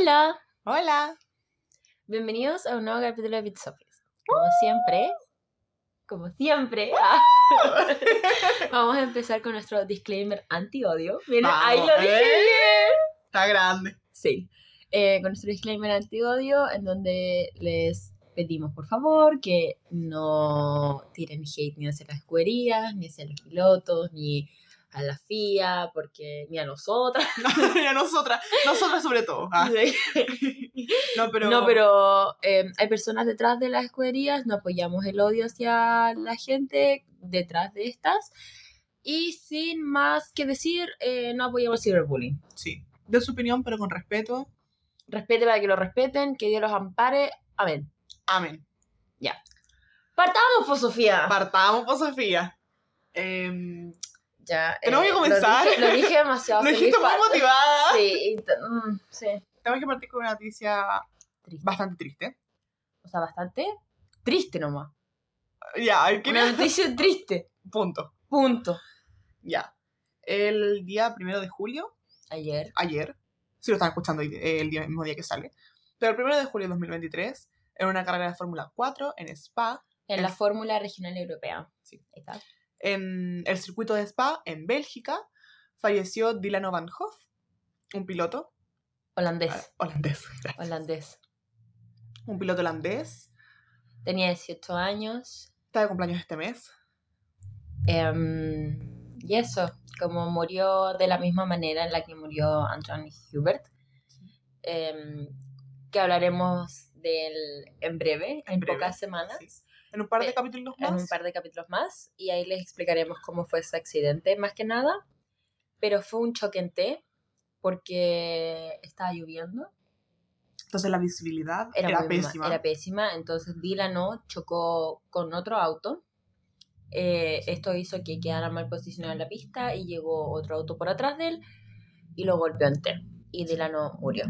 Hola, Hola. bienvenidos a un nuevo capítulo de Bitsofis. Como siempre, como siempre, ah, vamos a empezar con nuestro disclaimer anti-odio. Ahí lo dije ¿eh? bien. Está grande. Sí, eh, con nuestro disclaimer anti-odio, en donde les pedimos por favor que no tiren hate ni hacia las escuderías, ni hacia los pilotos, ni a la FIA, porque ni a nosotras. y a nosotras. Nosotras sobre todo. Ah, no, pero. No, pero eh, hay personas detrás de las escuderías, no apoyamos el odio hacia la gente detrás de estas. Y sin más que decir, eh, no apoyamos el cyberbullying. Sí. De su opinión, pero con respeto. Respete para que lo respeten, que Dios los ampare. Amén. Amén. Partamos, pues, Sofía. Partamos por Sofía. Em, ya. Tenemos que lo comenzar. dije- Lo dije, demasiado. lo dijiste muy motivada. Sí, mm, sí. Tenemos que partir con una noticia Triste. bastante triste. O sea, bastante triste nomás. Ya, hay que. Una noticia triste. Punto. Punto. Ya. El día primero de julio, Ayer. ayer, si lo están escuchando eh, el día- mismo día que sale, pero el primero de julio de 2023, en una carrera de Fórmula 4 en Spa, En la El- Fórmula Regional Europea. Sí. Ahí está. En el circuito de Spa, en Bélgica, falleció Dylan Van Hoff, un piloto Holandés. ah, holandés. Holandés. Un piloto holandés. Tenía 18 años. Está de cumpleaños este mes. em, y eso, como murió de la misma manera en la que murió Antoine Hubert. em, que hablaremos de él en breve, en, En breve, pocas semanas. Sí. En un par de Eh, capítulos en más. un par de capítulos más y ahí les explicaremos cómo fue ese accidente más que nada. Pero fue un choque en T porque estaba lloviendo, Entonces la visibilidad era, era, pésima. era pésima, entonces Dylan chocó con otro auto. Eh, esto hizo que quedara mal posicionado en la pista y llegó otro auto por atrás de él y lo golpeó en T. Y Dylan murió.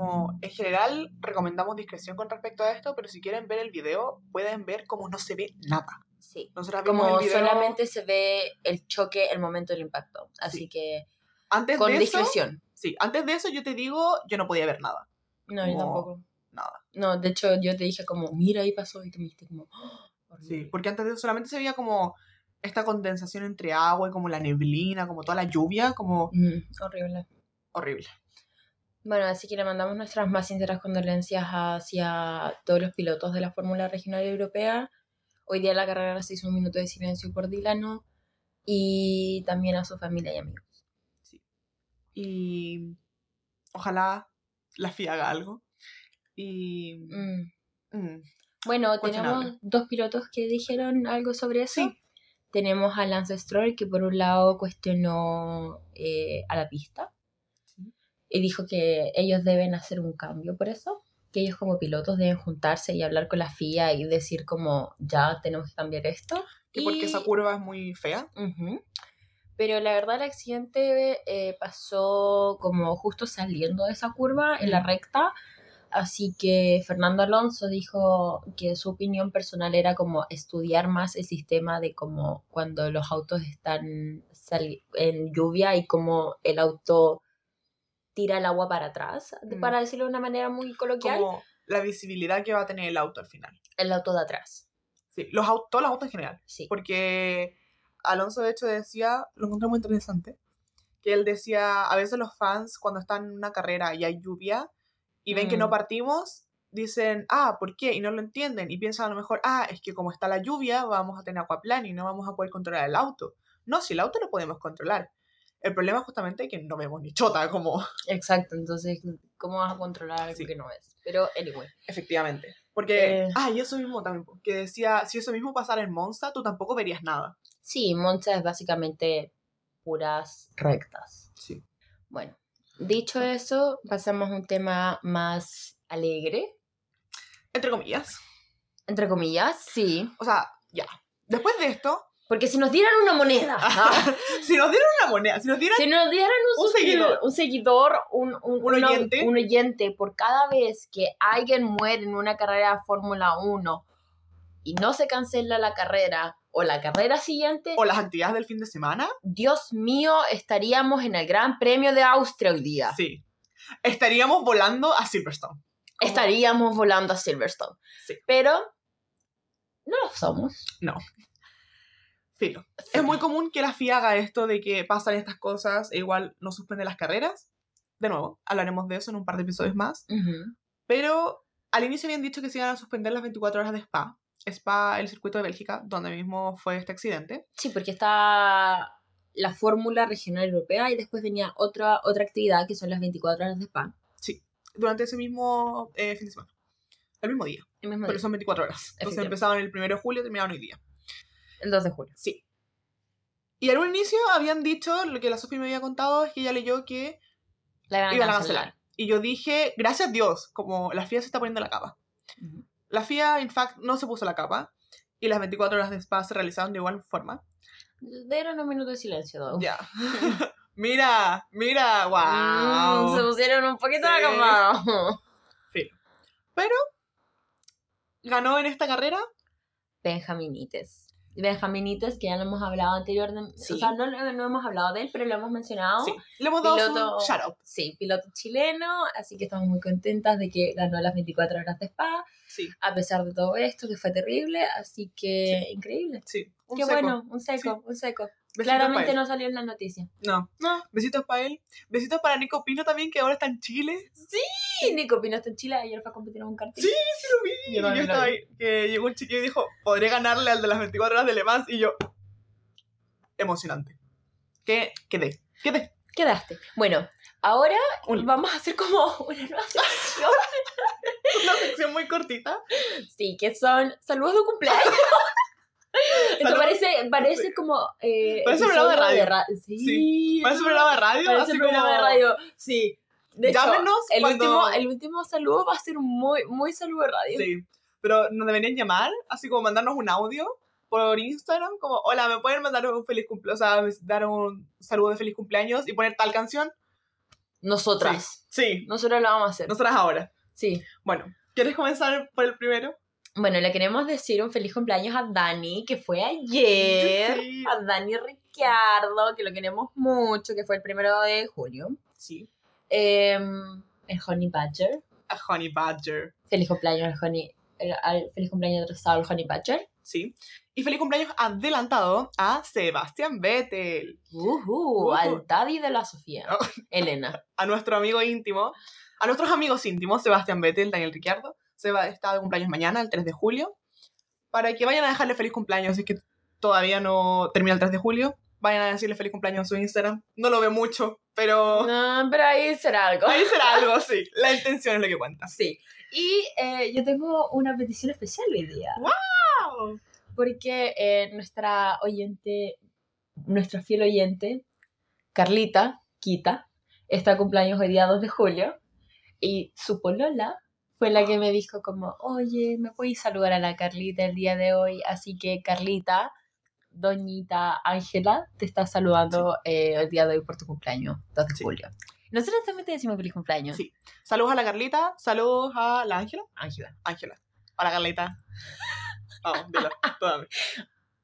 Como en general recomendamos discreción con respecto a esto, pero si quieren ver el video, pueden ver cómo no se ve nada. Sí. Nosotras vimos Como el video solamente se ve el choque, el momento del impacto. Así Sí. que antes con de eso, discreción. sí, antes de eso yo te digo, yo no podía ver nada. No, yo Como- tampoco. Nada. No, de hecho yo te dije como, mira, ahí pasó y tú me dijiste como, "Oh, Sí, horrible". porque antes de eso solamente se veía como esta condensación entre agua y como la neblina, como toda la lluvia, como Mm, horrible. horrible. Bueno, así que le mandamos nuestras más sinceras condolencias hacia todos los pilotos de la Fórmula Regional Europea. Hoy día la carrera se hizo un minuto de silencio por Dilano y también a su familia y amigos. Y ojalá la FIA haga algo. Y Mm. mm, Bueno, tenemos dos pilotos que dijeron algo sobre eso. Sí. Tenemos a Lance Stroll que por un lado cuestionó eh, a la pista Sí. Y dijo que ellos deben hacer un cambio por eso, que ellos como pilotos deben juntarse y hablar con la FIA y decir como ya tenemos que cambiar esto. que porque Y- esa curva es muy fea. Ujú. Pero la verdad el accidente eh, pasó como justo saliendo de esa curva en la recta, así que Fernando Alonso dijo que su opinión personal era como estudiar más el sistema de como cuando los autos están en lluvia y como el auto tira el agua para atrás, Mm. para decirlo de una manera muy coloquial, Como la visibilidad que va a tener el auto al final. el auto de atrás. Sí, los autos, todos los autos en general. Sí. Porque Alonso de hecho decía, lo encontré muy interesante, que él decía, a veces los fans cuando están en una carrera y hay lluvia y ven que no Mm. partimos, dicen, ah, ¿por qué? Y no lo entienden y piensan a lo mejor, ah, es que como está la lluvia vamos a tener aquaplan y no vamos a poder controlar el auto. No, si el auto lo podemos controlar. El problema es justamente que no vemos ni chota, como Exacto, entonces, ¿cómo vas a controlar algo Sí. que no ves? Pero, anyway. efectivamente. Porque, Eh. ah, y eso mismo también, que decía, si eso mismo pasara en Monza, tú tampoco verías nada. Sí, Monza es básicamente puras rectas. Sí. Bueno, dicho eso, pasamos a un tema más alegre, Entre comillas. entre comillas, sí. O sea, ya. Después de esto, Porque si nos dieran una moneda, si nos dieran una moneda, si nos dieran si nos dieran un, seguidor. un seguidor, un, oyente. un oyente por cada vez que alguien muere en una carrera de Fórmula 1 y no se cancela la carrera o la carrera siguiente, o las actividades del fin de semana, Dios mío, estaríamos en el Gran Premio de Austria hoy día. sí. estaríamos volando a Silverstone. Estaríamos volando a Silverstone. Sí. Pero no lo somos. Filo. Es muy común que la FIA haga esto de que pasan estas cosas e igual no suspende las carreras. De nuevo, hablaremos de eso en un par de episodios más. Ujú. Pero al inicio habían dicho que se iban a suspender las 24 horas de Spa. Spa, el circuito de Bélgica, donde mismo fue este accidente. Sí, porque está la fórmula regional europea y después venía otra, otra actividad que son las 24 horas de spa. Durante ese mismo eh, fin de semana. El mismo día. El mismo Porque día, son 24 horas. Entonces empezaban el 1 de julio y terminaban hoy día. El 2 de julio. Sí. Y al inicio habían dicho, lo que la Sofi me había contado es que ella leyó que La iban a iban a cancelar. cancelar. Y yo dije, gracias a Dios, como la FIA se está poniendo la capa. Ujú. La FIA, en fact, no se puso la capa. Y las 24 horas de spa se realizaron de igual forma. Dieron un minuto de silencio. Ya. mira, mira, wow. Mm, se pusieron un poquito Sí. la cama. Ganó en esta carrera. Benjaminites. Benjaminites, que ya lo hemos hablado anteriormente. Sí. O sea, no, no hemos hablado de él, pero lo hemos mencionado. Sí. Le hemos dado Piloto- su shout out. Sí, piloto chileno, así que estamos muy contentas de que ganó las 24 horas de spa, Sí, a pesar de todo esto, que fue terrible, así que increíble. sí. Un Qué seco. bueno, un seco, un seco. Besitos Claramente no salió en la noticia. No. No. Besitos para él. Besitos para Nico Pino también, que ahora está en Chile. Sí, Nico Pino está en Chile, ayer fue a competir en un karting. Sí, Sí lo vi. Yo Yo, estaba vi. ahí, que llegó un chiquillo y dijo, podré ganarle al de las 24 horas de Le Mans. Y yo, emocionante. ¿Qué? Quedé. Quedé. Quedaste. Bueno, ahora Un- vamos a hacer como una nueva sección. Una sección muy cortita. Sí, que son saludos de cumpleaños. Esto parece, parece como. Eh, Parece un programa de radio. ra- Sí, Sí, Parece un programa de radio. Parece un programa como, de radio. Sí. De hecho, Llámenos el, cuando- último, el último saludo va a ser muy, muy saludo de radio. Sí. Pero nos deberían llamar, así como mandarnos un audio por Instagram, como, hola, ¿me pueden mandar un feliz cumpleaños? O sea, dar un saludo de feliz cumpleaños y poner tal canción? Nosotras. Sí. Nosotras lo vamos a hacer. Nosotras ahora. Sí. Bueno, ¿quieres comenzar por el primero? Bueno, le queremos decir un feliz cumpleaños a Dani, que fue ayer. Sí. A Dani Ricciardo, que lo queremos mucho, que fue el primero de julio. Sí. Em, el Honey Badger. A Honey Badger. Feliz cumpleaños al Honey. el- al- feliz cumpleaños atrasado al Honey Badger. Sí. Y feliz cumpleaños adelantado a Sebastián Vettel, Uhu, Ujú. al Daddy de la Sofía. Oh. Elena. a nuestro amigo íntimo, a nuestros amigos íntimos, Sebastián Vettel, Daniel Ricciardo. Seba está de cumpleaños mañana, el 3 de julio. Para que vayan a dejarle feliz cumpleaños, si es que todavía no termina el 3 de julio. Vayan a decirle feliz cumpleaños en su Instagram. No lo ve mucho, pero No, pero ahí será algo. ahí será algo, sí. La intención es lo que cuenta. Sí. Y eh, yo tengo una petición especial hoy día. ¡Wow! Porque eh, nuestra oyente, nuestra fiel oyente, Carlita, Quita, está de cumpleaños hoy día 2 de julio. Y su polola fue la que me dijo como, oye, ¿me puedes saludar a la Carlita el día de hoy? Así que Carlita, doñita Ángela, te está saludando eh, el día de hoy por tu cumpleaños, 2 de Sí. julio. Nosotros también te decimos feliz cumpleaños. Sí. Saludos a la Carlita, saludos a la Ángela. Ángela. Ángela. Hola, Carlita. Vamos, dilo. Hola,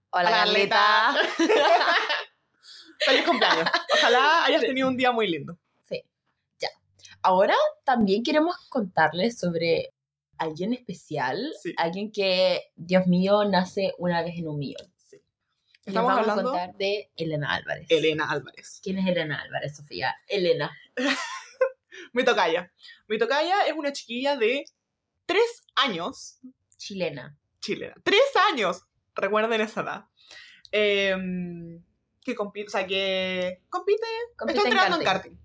Hola, Carlita. Feliz cumpleaños. Ojalá hayas tenido un día muy lindo. Ahora también queremos contarles sobre alguien especial, Sí. alguien que, Dios mío, nace una vez en un millón. Sí. Estamos vamos hablando a contar de Elena Álvarez. Elena Álvarez. ¿Quién es Elena Álvarez, Sofía? Elena. Mi tocaya. Mi tocaya es una chiquilla de tres años, Chilena. chilena. ¡Tres años! Recuerden esa edad. Em, que compite, o sea, que compite, Compite está en entrando en karting.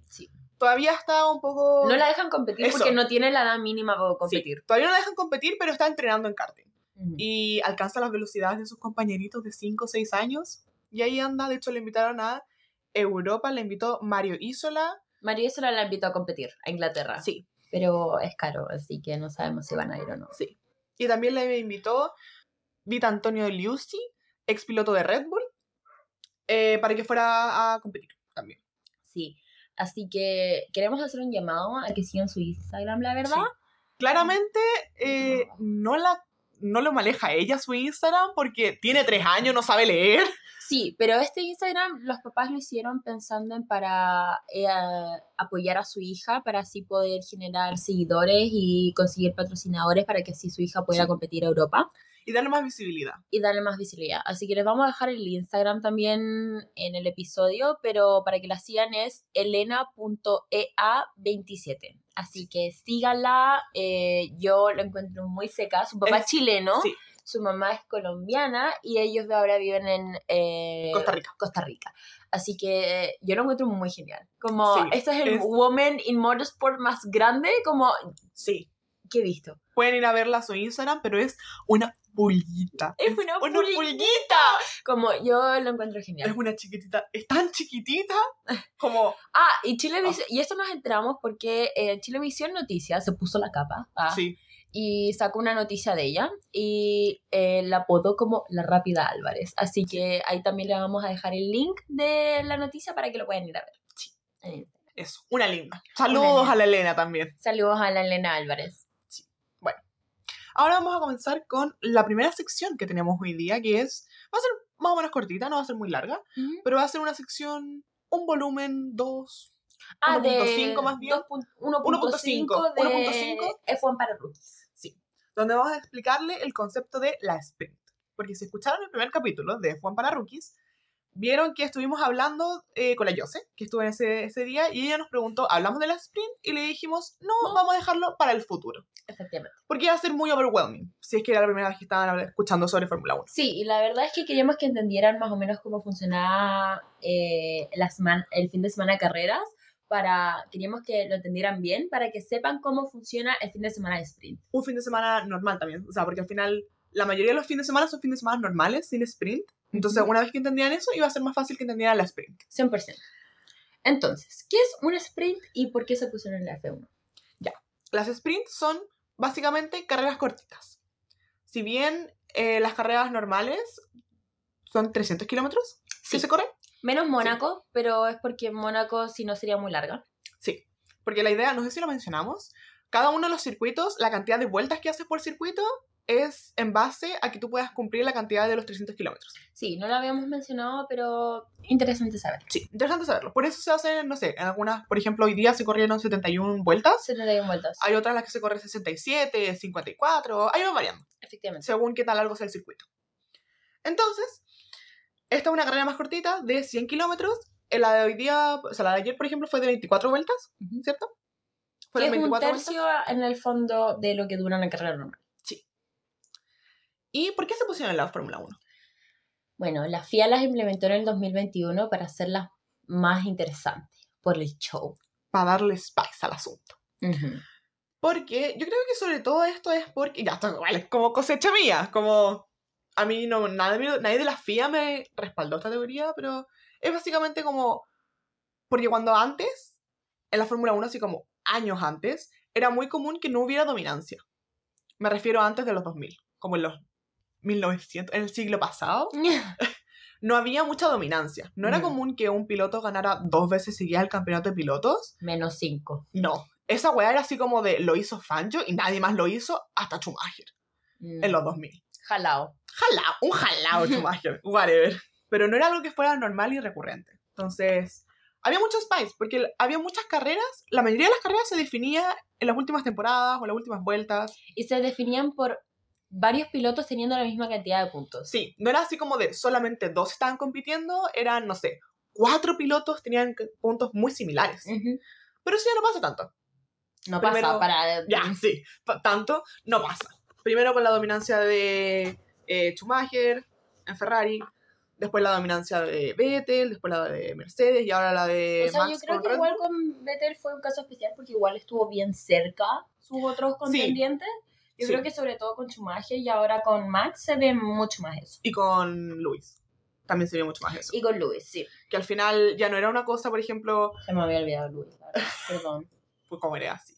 Todavía está un poco... No la dejan competir Eso. porque no tiene la edad mínima para Sí, competir. todavía no la dejan competir, pero está entrenando en karting. Y alcanza las velocidades de sus compañeritos de 5 o 6 años. Y ahí anda, de hecho le invitaron a Europa, le invitó Mario Isola. María sola la invitó a competir a Inglaterra. Sí, Pero es caro, así que no sabemos si van a ir o no. Sí. Y también le invitó Vita Antonio Liusi, ex piloto de Red Bull, eh, para que fuera a competir también. Sí. Así que queremos hacer un llamado a que sigan su Instagram, la verdad. Claramente eh, no la no lo maneja ella su Instagram porque tiene tres años, no sabe leer. Sí, pero este Instagram los papás lo hicieron pensando en para eh, apoyar a su hija, para así poder generar seguidores y conseguir patrocinadores para que así su hija pueda Sí. competir a Europa Y darle más visibilidad. y darle más visibilidad. Así que les vamos a dejar el Instagram también en el episodio, pero para que la sigan es elena.ea27. Así que síganla, eh, yo la encuentro muy seca, su papá es, Es- chileno, sí. su mamá es colombiana y ellos de ahora viven en eh, Costa Rica. Costa Rica. Así que eh, yo lo encuentro muy genial. Como, Sí, este es el es- Woman in Motorsport más grande como Sí. que he visto. Pueden ir a verla a su Instagram, pero es una pulguita. Es una, una pulguita. pulguita. Como yo lo encuentro genial. Es una chiquitita. Es tan chiquitita como. Ah, y Chilevisión, y esto nos enteramos porque eh, Chilevisión Noticias se puso la capa ah, Sí. y sacó una noticia de ella y eh, la apodó como la Rápida Álvarez. Así que ahí también le vamos a dejar el link de la noticia para que lo puedan ir a ver. Sí. Eh, Eso. Una linda. Saludos linda. a la Elena también. Saludos a la Elena Álvarez. Ahora vamos a comenzar con la primera sección que tenemos hoy día, que es. Va a ser más o menos cortita, no va a ser muy larga, pero va a ser una sección. Un volumen 2. Ah, de 1.5 más bien. 1.5 de 1.5. F1 para rookies. donde vamos a explicarle el concepto de la sprint. Porque si escucharon el primer capítulo de Juan para Rookies, vieron que estuvimos hablando eh, con la Yose, que estuvo en ese, ese día, y ella nos preguntó, ¿hablamos de la sprint? Y le dijimos, no, No. vamos a dejarlo para el futuro. Efectivamente. Porque iba a ser muy overwhelming, si es que era la primera vez que estaban escuchando sobre Fórmula 1. Sí, y la verdad es que queríamos que entendieran más o menos cómo funcionaba eh, la semana, el fin de semana de carreras. Para, queríamos que lo entendieran bien, para que sepan cómo funciona el fin de semana de sprint. Un fin de semana normal también, o sea, porque al final la mayoría de los fines de semana son fines de semana normales, sin sprint. Entonces, una vez que entendían eso, iba a ser más fácil que entendieran la sprint. 100%. Entonces, ¿qué es un sprint y por qué se pusieron en la F1? Las sprints son básicamente carreras cortitas. Si bien eh, las carreras normales son 300 kilómetros que Sí, se corren, menos Mónaco, pero es porque Mónaco si no sería muy larga. sí. Porque la idea, no sé si lo mencionamos, cada uno de los circuitos, la cantidad de vueltas que haces por circuito es en base a que tú puedas cumplir la cantidad de los 300 kilómetros. Sí, no lo habíamos mencionado, pero interesante saber. Sí, interesante saberlo. Por eso se hacen, no sé, en algunas, por ejemplo, hoy día se corrieron 71 vueltas, 71 vueltas. hay otras en las que se corre 67, 54, ahí va variando. Efectivamente. según qué tan largo sea el circuito. Entonces, esta es una carrera más cortita de 100 kilómetros. En La de hoy día, o sea, la de ayer, por ejemplo, fue de 24 vueltas. ¿cierto? Que Fueron es un 24 tercio en el fondo de lo que dura una carrera normal. ¿Y por qué se pusieron en la Fórmula 1? Bueno, la FIA las implementó en el 2021 para hacerlas más interesantes por el show. Para darle spice al asunto. Porque yo creo que sobre todo esto es porque, ya, esto es como cosecha mía, como a mí no, nadie, nadie de la FIA me respaldó esta teoría, pero es básicamente como, porque cuando antes, en la Fórmula 1, así como años antes, era muy común que no hubiera dominancia. Me refiero a antes de los 2000, como en los 1900, en el siglo pasado, no había mucha dominancia. No era Mm. común que un piloto ganara dos veces seguidas el campeonato de pilotos. Menos 5. No. Esa weá era así como de lo hizo Fangio y nadie más lo hizo hasta Schumacher en los 2000. Mm. Jalao. Jalao, un jalao Schumacher, whatever. Pero no era algo que fuera normal y recurrente. Entonces, había muchos spice, porque había muchas carreras, la mayoría de las carreras se definía en las últimas temporadas o en las últimas vueltas. Y se definían por varios pilotos teniendo la misma cantidad de puntos. Sí, no era así como de solamente dos estaban compitiendo, eran, no sé, cuatro pilotos tenían puntos muy similares. Ujú. Pero eso ya no pasa tanto. No Primero- pasa para... Ya, sí, tanto no pasa. Primero con la dominancia de eh, Schumacher en Ferrari, después la dominancia de Vettel, después la de Mercedes y ahora la de O sea, Max yo creo que Red igual con Vettel fue un caso especial porque igual estuvo bien cerca sus otros contendientes. Yo Sí. creo que sobre todo con Schumacher y ahora con Max se ve mucho más eso. Y con Luis. También se vio mucho más eso. Y con Lewis, sí. Que al final ya no era una cosa, por ejemplo, Se me había olvidado verdad. Perdón. pues como era así.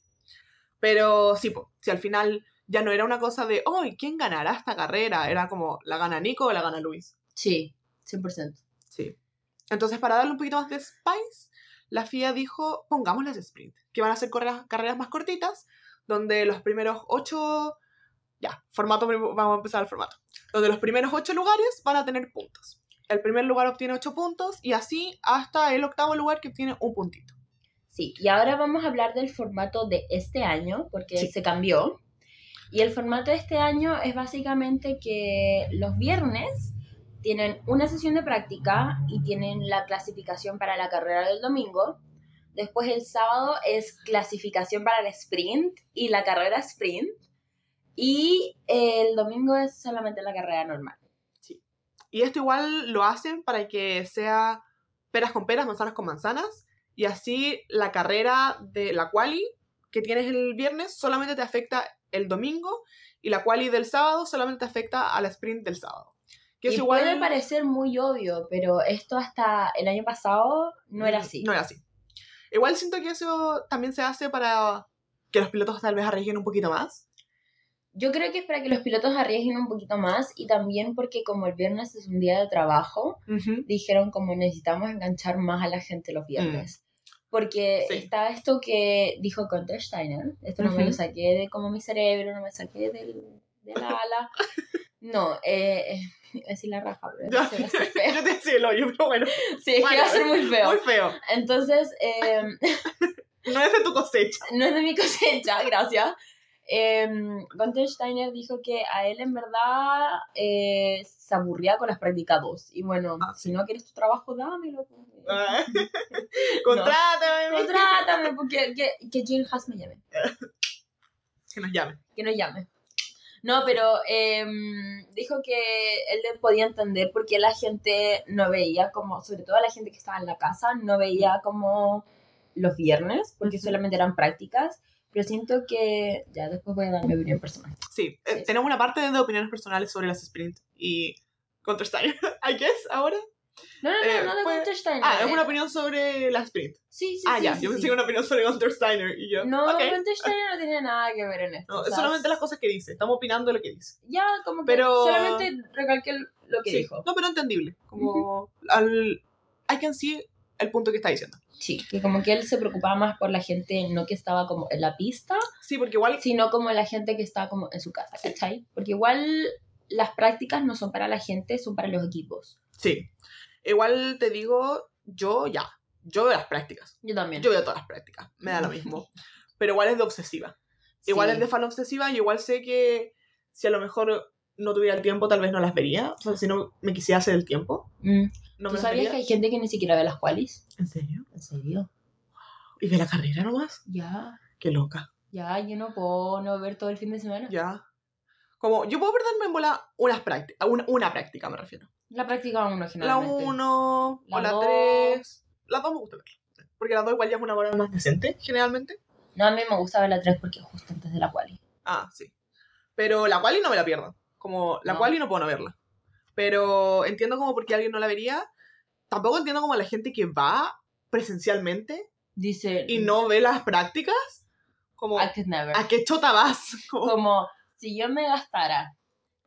Pero sí, po, si al final ya no era una cosa de, oh, ¿quién ganará esta carrera? Era como, ¿la gana Nico o la gana Luis? Sí, 100%. Sí. Entonces, para darle un poquito más de spice, la FIA dijo, pongamos las sprint, que van a ser carreras, carreras más cortitas, donde los primeros ocho, Ya, formato, vamos a empezar el formato. Donde los primeros ocho lugares van a tener puntos. El primer lugar obtiene ocho puntos y así hasta el octavo lugar que obtiene un puntito. Sí, y ahora vamos a hablar del formato de este año, porque Sí. se cambió. Y el formato de este año es básicamente que los viernes tienen una sesión de práctica y tienen la clasificación para la carrera del domingo. Después el sábado es clasificación para el sprint y la carrera sprint. Y el domingo es solamente la carrera normal. Y esto igual lo hacen para que sea peras con peras, manzanas con manzanas. Y así la carrera de la quali que tienes el viernes solamente te afecta el domingo. Y la quali del sábado solamente te afecta a la sprint del sábado. Que es y igual... puede parecer muy obvio, pero esto hasta el año pasado no era así. No era así. Igual siento que eso también se hace para que los pilotos tal vez arriesguen un poquito más. Yo creo que es para que los pilotos arriesguen un poquito más y también porque como el viernes es un día de trabajo, dijeron como necesitamos enganchar más a la gente los viernes. Porque Sí. está esto que dijo Gunther Steiner, esto no me lo saqué de como mi cerebro, no me saqué del, de la ala. No, eh, a decir la raja, pero Ya. se va a hacer feo. Yo te decía el hoyo, pero bueno, Sí, es que Bueno, va a ser muy feo. muy feo. Entonces, eh, No es de tu cosecha. no es de mi cosecha, gracias. Eh, Gunther Steiner dijo que a él en verdad eh, se aburría con las prácticas 2. Y bueno, Ah, si no quieres tu trabajo, dámelo. pues. Ah. Contrátame. Contrátame, porque que, que Jill Haas me llame. Que nos llame. Que nos llame. No, pero eh, dijo que él le podía entender por qué la gente no veía como, sobre todo la gente que estaba en la casa, no veía como los viernes, porque solamente eran prácticas. Pero siento que, ya después voy a dar mi opinión personal. Sí, eh, Sí. tenemos una parte de opiniones personales sobre las sprint y Counter Steiner. I guess, ahora. No, no, no, Eh, no de pues- Gunther Steiner. Ah, es eh. una opinión sobre la sprint. Sí, sí, ah, sí, ya, sí, yo pensé que una opinión sobre Counter Steiner y yo. No, ok. Gunther Steiner no tiene nada que ver en esto. No, es solamente las cosas que dice. Estamos opinando lo que dice. Ya, como que Pero- solamente recalqué lo que Sí, dijo. No, pero entendible. Como al. I can see el punto que está diciendo. Sí, que como que él se preocupaba más por la gente, no que estaba como en la pista, Sí, porque igual. sino como la gente que está como en su casa, ¿cachai? Porque igual las prácticas no son para la gente, son para los equipos. Sí. Igual te digo, yo ya. Yo veo las prácticas. Yo también. Yo veo todas las prácticas. Me da lo mismo. Pero igual es de obsesiva. Igual Sí. es de fan obsesiva y igual sé que si a lo mejor no tuviera el tiempo, tal vez no las vería. O sea, si no me quisiera hacer el tiempo, Mm. no ¿Tú me sabías vería. que hay gente que ni siquiera ve las qualis? ¿En serio? ¿En serio? ¿Y de la carrera nomás? Ya, Qué loca. ya, yo no puedo no ver todo el fin de semana. Ya. Como, yo puedo perderme en bola unas prácticas. Una, una práctica me refiero. La práctica uno La generalmente. 1 La o la dos. 3. La 2 me gusta verla. Porque la 2 igual ya es una hora más decente, generalmente. No, a mí me gusta ver la 3 porque justo antes de la quali. Ah, sí. Pero la quali no me la pierdo. Como la No. quali no puedo no verla. Pero entiendo como por qué alguien no la vería. Tampoco entiendo como la gente que va presencialmente Dice, y no ve las prácticas. Como, I could never. ¿a qué chota vas? Como Como si yo me gastara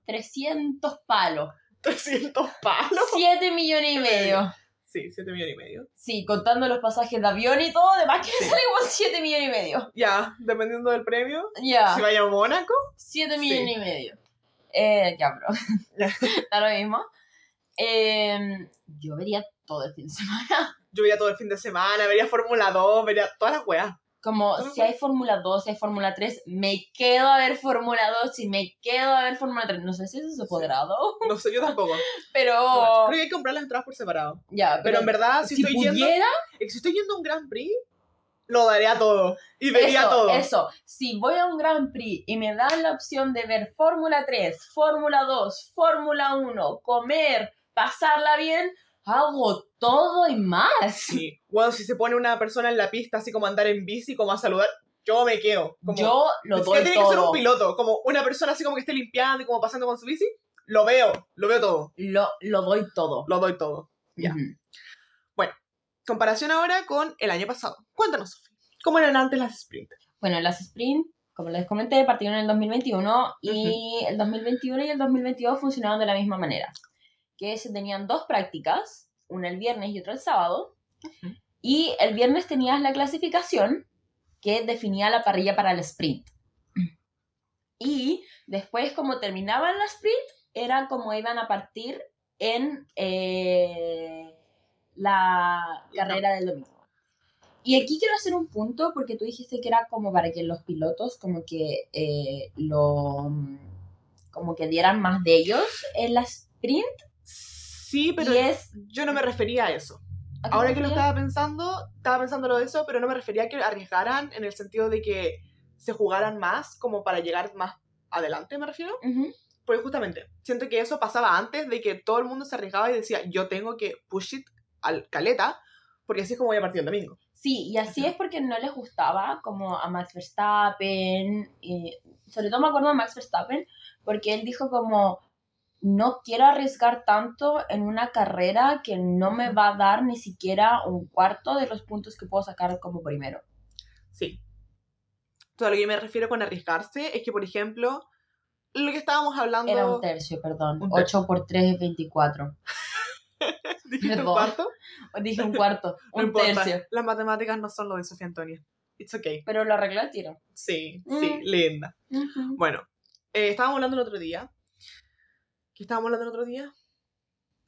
300 palos, 300 palos. 7 millones y medio. Sí, 7 millones y medio. Sí, contando los pasajes de avión y todo, además que Sí. sale como 7 millones y medio. Ya, dependiendo del premio. Ya, Si vaya a Mónaco. 7 Sí. millones y medio. Eh, ya, bro. Ya. Está lo mismo. Eh, yo vería todo el fin de semana. Yo vería todo el fin de semana, vería Fórmula 2, vería todas las weas. Como si hay Fórmula 2, si hay Fórmula 3, me quedo a ver Fórmula 2 y me quedo a ver Fórmula 3. No sé si eso se podrá, ¿no? No sé, yo tampoco. pero... Creo que hay que comprar las entradas por separado. Ya, Pero en verdad, si, si estoy yendo, pudiera, si estoy yendo a un Grand Prix, lo daría todo. Y vería eso, todo. eso. Si voy a un Grand Prix y me dan la opción de ver Fórmula 3, Fórmula 2, Fórmula 1, comer, pasarla bien, hago todo y más. Sí. Bueno, si se pone una persona en la pista, así como andar en bici, como a saludar, yo me quedo. Como, Yo lo doy tiene que ser un todo. piloto, como una persona así como que esté limpiando y como pasando con su bici, lo veo, lo veo todo, Lo, lo doy todo. lo doy todo. Ya. Ujú. Comparación ahora con el año pasado. Cuéntanos, Sofi, ¿cómo eran antes las sprint? Bueno, las sprint, como les comenté, partieron en el 2021 y el 2021 y el 2022 funcionaban de la misma manera. Que se tenían dos prácticas, una el viernes y otra el sábado. Y el viernes tenías la clasificación que definía la parrilla para el sprint. Y después, como terminaban la sprint, era como iban a partir en eh, la carrera del domingo. Y aquí quiero hacer un punto porque tú dijiste que era como para que los pilotos como que eh, lo como que dieran más de ellos en la sprint. Sí, pero y es yo no me refería a eso. ¿a qué Ahora que lo estaba pensando, estaba pensando lo de eso, pero no me refería a que arriesgaran en el sentido de que se jugaran más como para llegar más adelante, me refiero. Ujú. Porque justamente, siento que eso pasaba antes de que todo el mundo se arriesgaba y decía, yo tengo que push it al caleta, porque así es como voy a partir el domingo. Sí, y así Ajá. es porque no les gustaba como a Max Verstappen, y sobre todo me acuerdo de Max Verstappen, porque él dijo como, no quiero arriesgar tanto en una carrera que no me va a dar ni siquiera un cuarto de los puntos que puedo sacar como primero. Sí. A lo que yo me refiero con arriesgarse es que, por ejemplo, lo que estábamos hablando... Era un tercio, perdón. Un tercio. 8 por 3 es 24. ¿Dijiste un cuarto? Dije un cuarto, No un importa. tercio. Las matemáticas no son lo de Sofía Antonia. It's okay. Pero lo arregló el tiro. Sí, Mm. sí, linda. Ujú. Bueno, eh, estábamos hablando el otro día. ¿Qué estábamos hablando el otro día?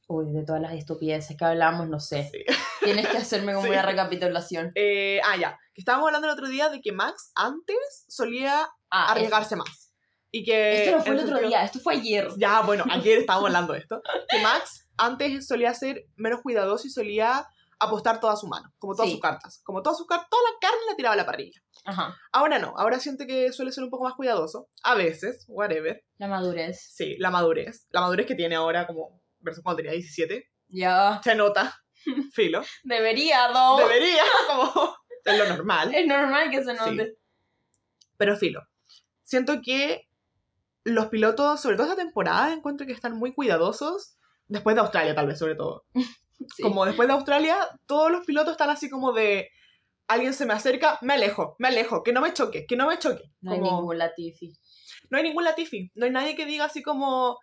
Uy, de todas las estupideces que hablamos, no sé. Sí. Tienes que hacerme como Sí. una recapitulación. Eh, ah, ya. Que estábamos hablando el otro día de que Max antes solía Ah, arriesgarse más. Y que. Esto no fue el otro sentido- día, esto fue ayer. Ya, bueno, ayer estábamos hablando de esto. Que Max antes solía ser menos cuidadoso y solía apostar toda su mano, como todas Sí. sus cartas. Como todas sus cartas, toda la carne la tiraba a la parrilla. Ajá, Ahora no, ahora siente que suele ser un poco más cuidadoso. A veces, whatever. la madurez. Sí, la madurez. La madurez que tiene ahora, como versus cuando tenía 17. Ya. Se nota. Filo. Debería, ¿no? Debería, como. Es lo normal. Es normal que se note. Pero filo. Siento que los pilotos, sobre todo esta temporada, encuentro que están muy cuidadosos. Después de Australia, tal vez, sobre todo. Sí. Como después de Australia, todos los pilotos están así como de. Alguien se me acerca, me alejo, me alejo, que no me choque, que no me choque. No hay ningún Latifi. no hay ningún Latifi. No hay nadie que diga así como.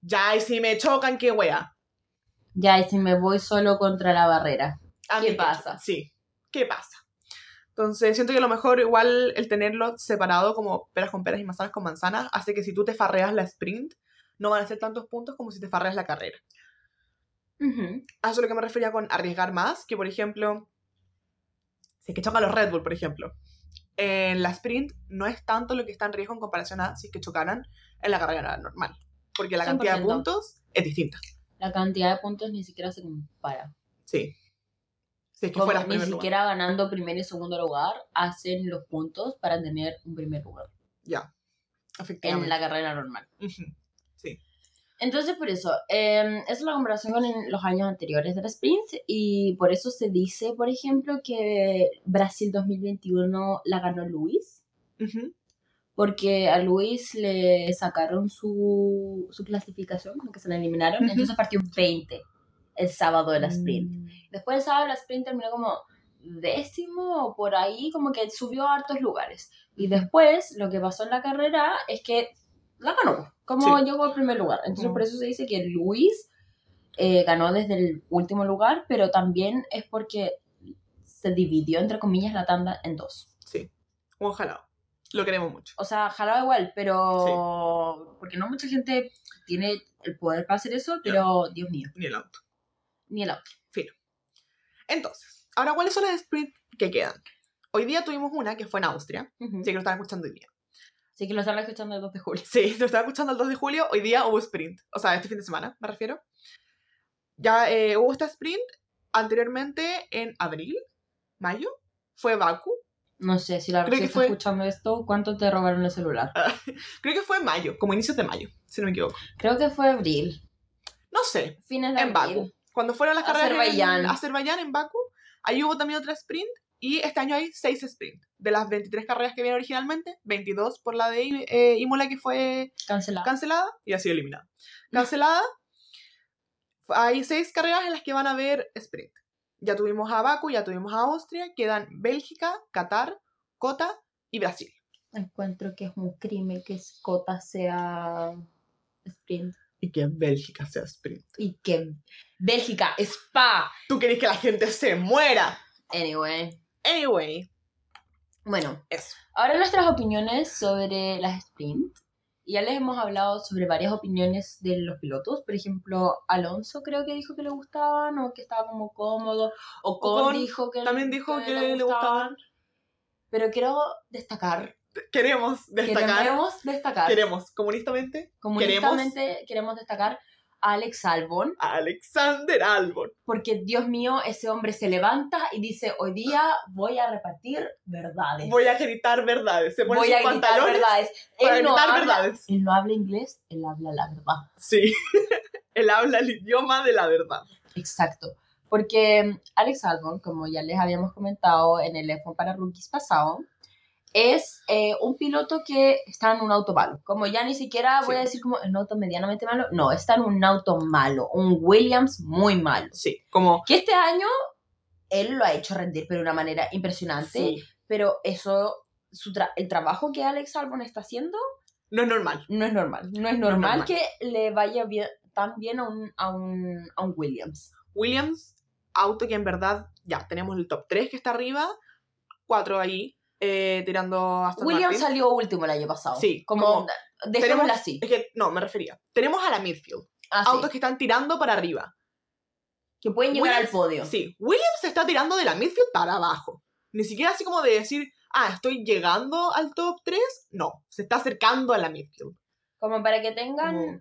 Ya, y si me chocan, qué wea. Ya, y si me voy solo contra la barrera. A ¿Qué pasa? Sí, ¿qué pasa? Entonces, siento que a lo mejor igual el tenerlo separado como peras con peras y manzanas con manzanas hace que si tú te farreas la sprint, no van a ser tantos puntos como si te farreas la carrera. A eso es lo que me refería con arriesgar más, que por ejemplo, si es que chocan los Red Bull, por ejemplo, en la sprint no es tanto lo que está en riesgo en comparación a si es que chocaran en la carrera normal, porque la cantidad de 100%. puntos es distinta. La cantidad de puntos ni siquiera se compara. Sí. Si es que Como ni primer lugar. siquiera ganando primer y segundo lugar, hacen los puntos para tener un primer lugar Ya. en Efectivamente. la carrera normal. Ujú. Entonces, por eso, eh, esa es la comparación con los años anteriores del sprint y por eso se dice, por ejemplo, que Brasil 2021 la ganó Luis, porque a Luis le sacaron su, su clasificación, como que se la eliminaron, Ujú. entonces partió 20 el sábado de la sprint. Mm. Después el sábado de la sprint terminó como décimo o por ahí, como que subió a hartos lugares. Y después lo que pasó en la carrera es que la ganó, como Sí. llegó al primer lugar. Entonces Mm. por eso se dice que Luis eh, ganó desde el último lugar, pero también es porque se dividió, entre comillas, la tanda en dos. Sí. Ojalá. Lo queremos mucho. O sea, jalaba igual, pero... Porque no mucha gente tiene el poder para hacer eso, pero Dios mío, Ni el auto. ni el auto. Entonces, ahora, ¿cuáles son las sprints que quedan? Hoy día tuvimos una que fue en Austria. Ujú. Sí, que lo están escuchando hoy día. Sí que lo están escuchando el 2 de julio. Sí, lo están escuchando el 2 de julio. Hoy día hubo sprint. O sea, este fin de semana, me refiero. Ya eh, hubo esta sprint anteriormente en abril, mayo. Fue Baku. No sé, si la Creo que está fue- escuchando esto, ¿cuánto te robaron el celular? Creo que fue mayo, como inicios de mayo, si no me equivoco. Creo que fue abril. No sé, Fines de en abril. Baku. Cuando fueron las carreras Azerbaiyán. en Azerbaiyán, en Baku, ahí hubo también otra sprint. Y este año hay 6 sprints. De las 23 carreras que vienen originalmente, 22 por la de eh, Imola que fue Cancelado. cancelada y ha sido eliminada. Cancelada, hay 6 carreras en las que van a haber sprint. Ya tuvimos a Baku, ya tuvimos a Austria, quedan Bélgica, Qatar, Cota y Brasil. Encuentro que es un crimen que Scota sea sprint. Y que Bélgica sea sprint. Y que Bélgica, Spa. Tú querés que la gente se muera. Anyway. Anyway, Bueno, eso. ahora nuestras opiniones sobre las sprint. Ya les hemos hablado sobre varias opiniones de los pilotos. Por ejemplo, Alonso creo que dijo que le gustaban o que estaba como cómodo. O Con dijo que también dijo que le gustaban. Pero quiero destacar, Queremos destacar. queremos destacar, Queremos, comunistamente, comunistamente queremos destacar a Alex Albon, Alexander Albon. porque Dios mío, ese hombre se levanta y dice, hoy día voy a repartir verdades. Voy a gritar verdades. Se pone Voy sus a gritar pantalones verdades. para Él no, gritar habla, verdades. él no habla inglés, él habla la verdad. Sí. Él habla el idioma de la verdad. Exacto. Porque Alex Albon, como ya les habíamos comentado en el F1 para rookies pasado, es eh, un piloto que está en un auto malo. Como ya ni siquiera voy Sí. a decir como un auto medianamente malo. No, está en un auto malo. Un Williams muy malo. Sí, como... Que este año él lo ha hecho rendir pero de una manera impresionante. Sí. Pero eso, su tra- el trabajo que Alex Albon está haciendo No es normal. no es normal. No es No es normal, normal. que le vaya bien, tan bien a un, a un, a un Williams. Williams, auto que en verdad, ya, tenemos el top 3 que está arriba, 4 ahí, eh, tirando hasta Williams salió último el año pasado. Sí, como, como dejémoslo tenemos- así. Es que, no, me refería. Tenemos a la midfield, Ah, sí, autos que están tirando para arriba. que pueden llegar Williams- al podio. Sí, Williams se está tirando de la midfield para abajo. Ni siquiera así como de decir, ah, estoy llegando al top 3. No, se está acercando a la midfield. Como para que tengan Como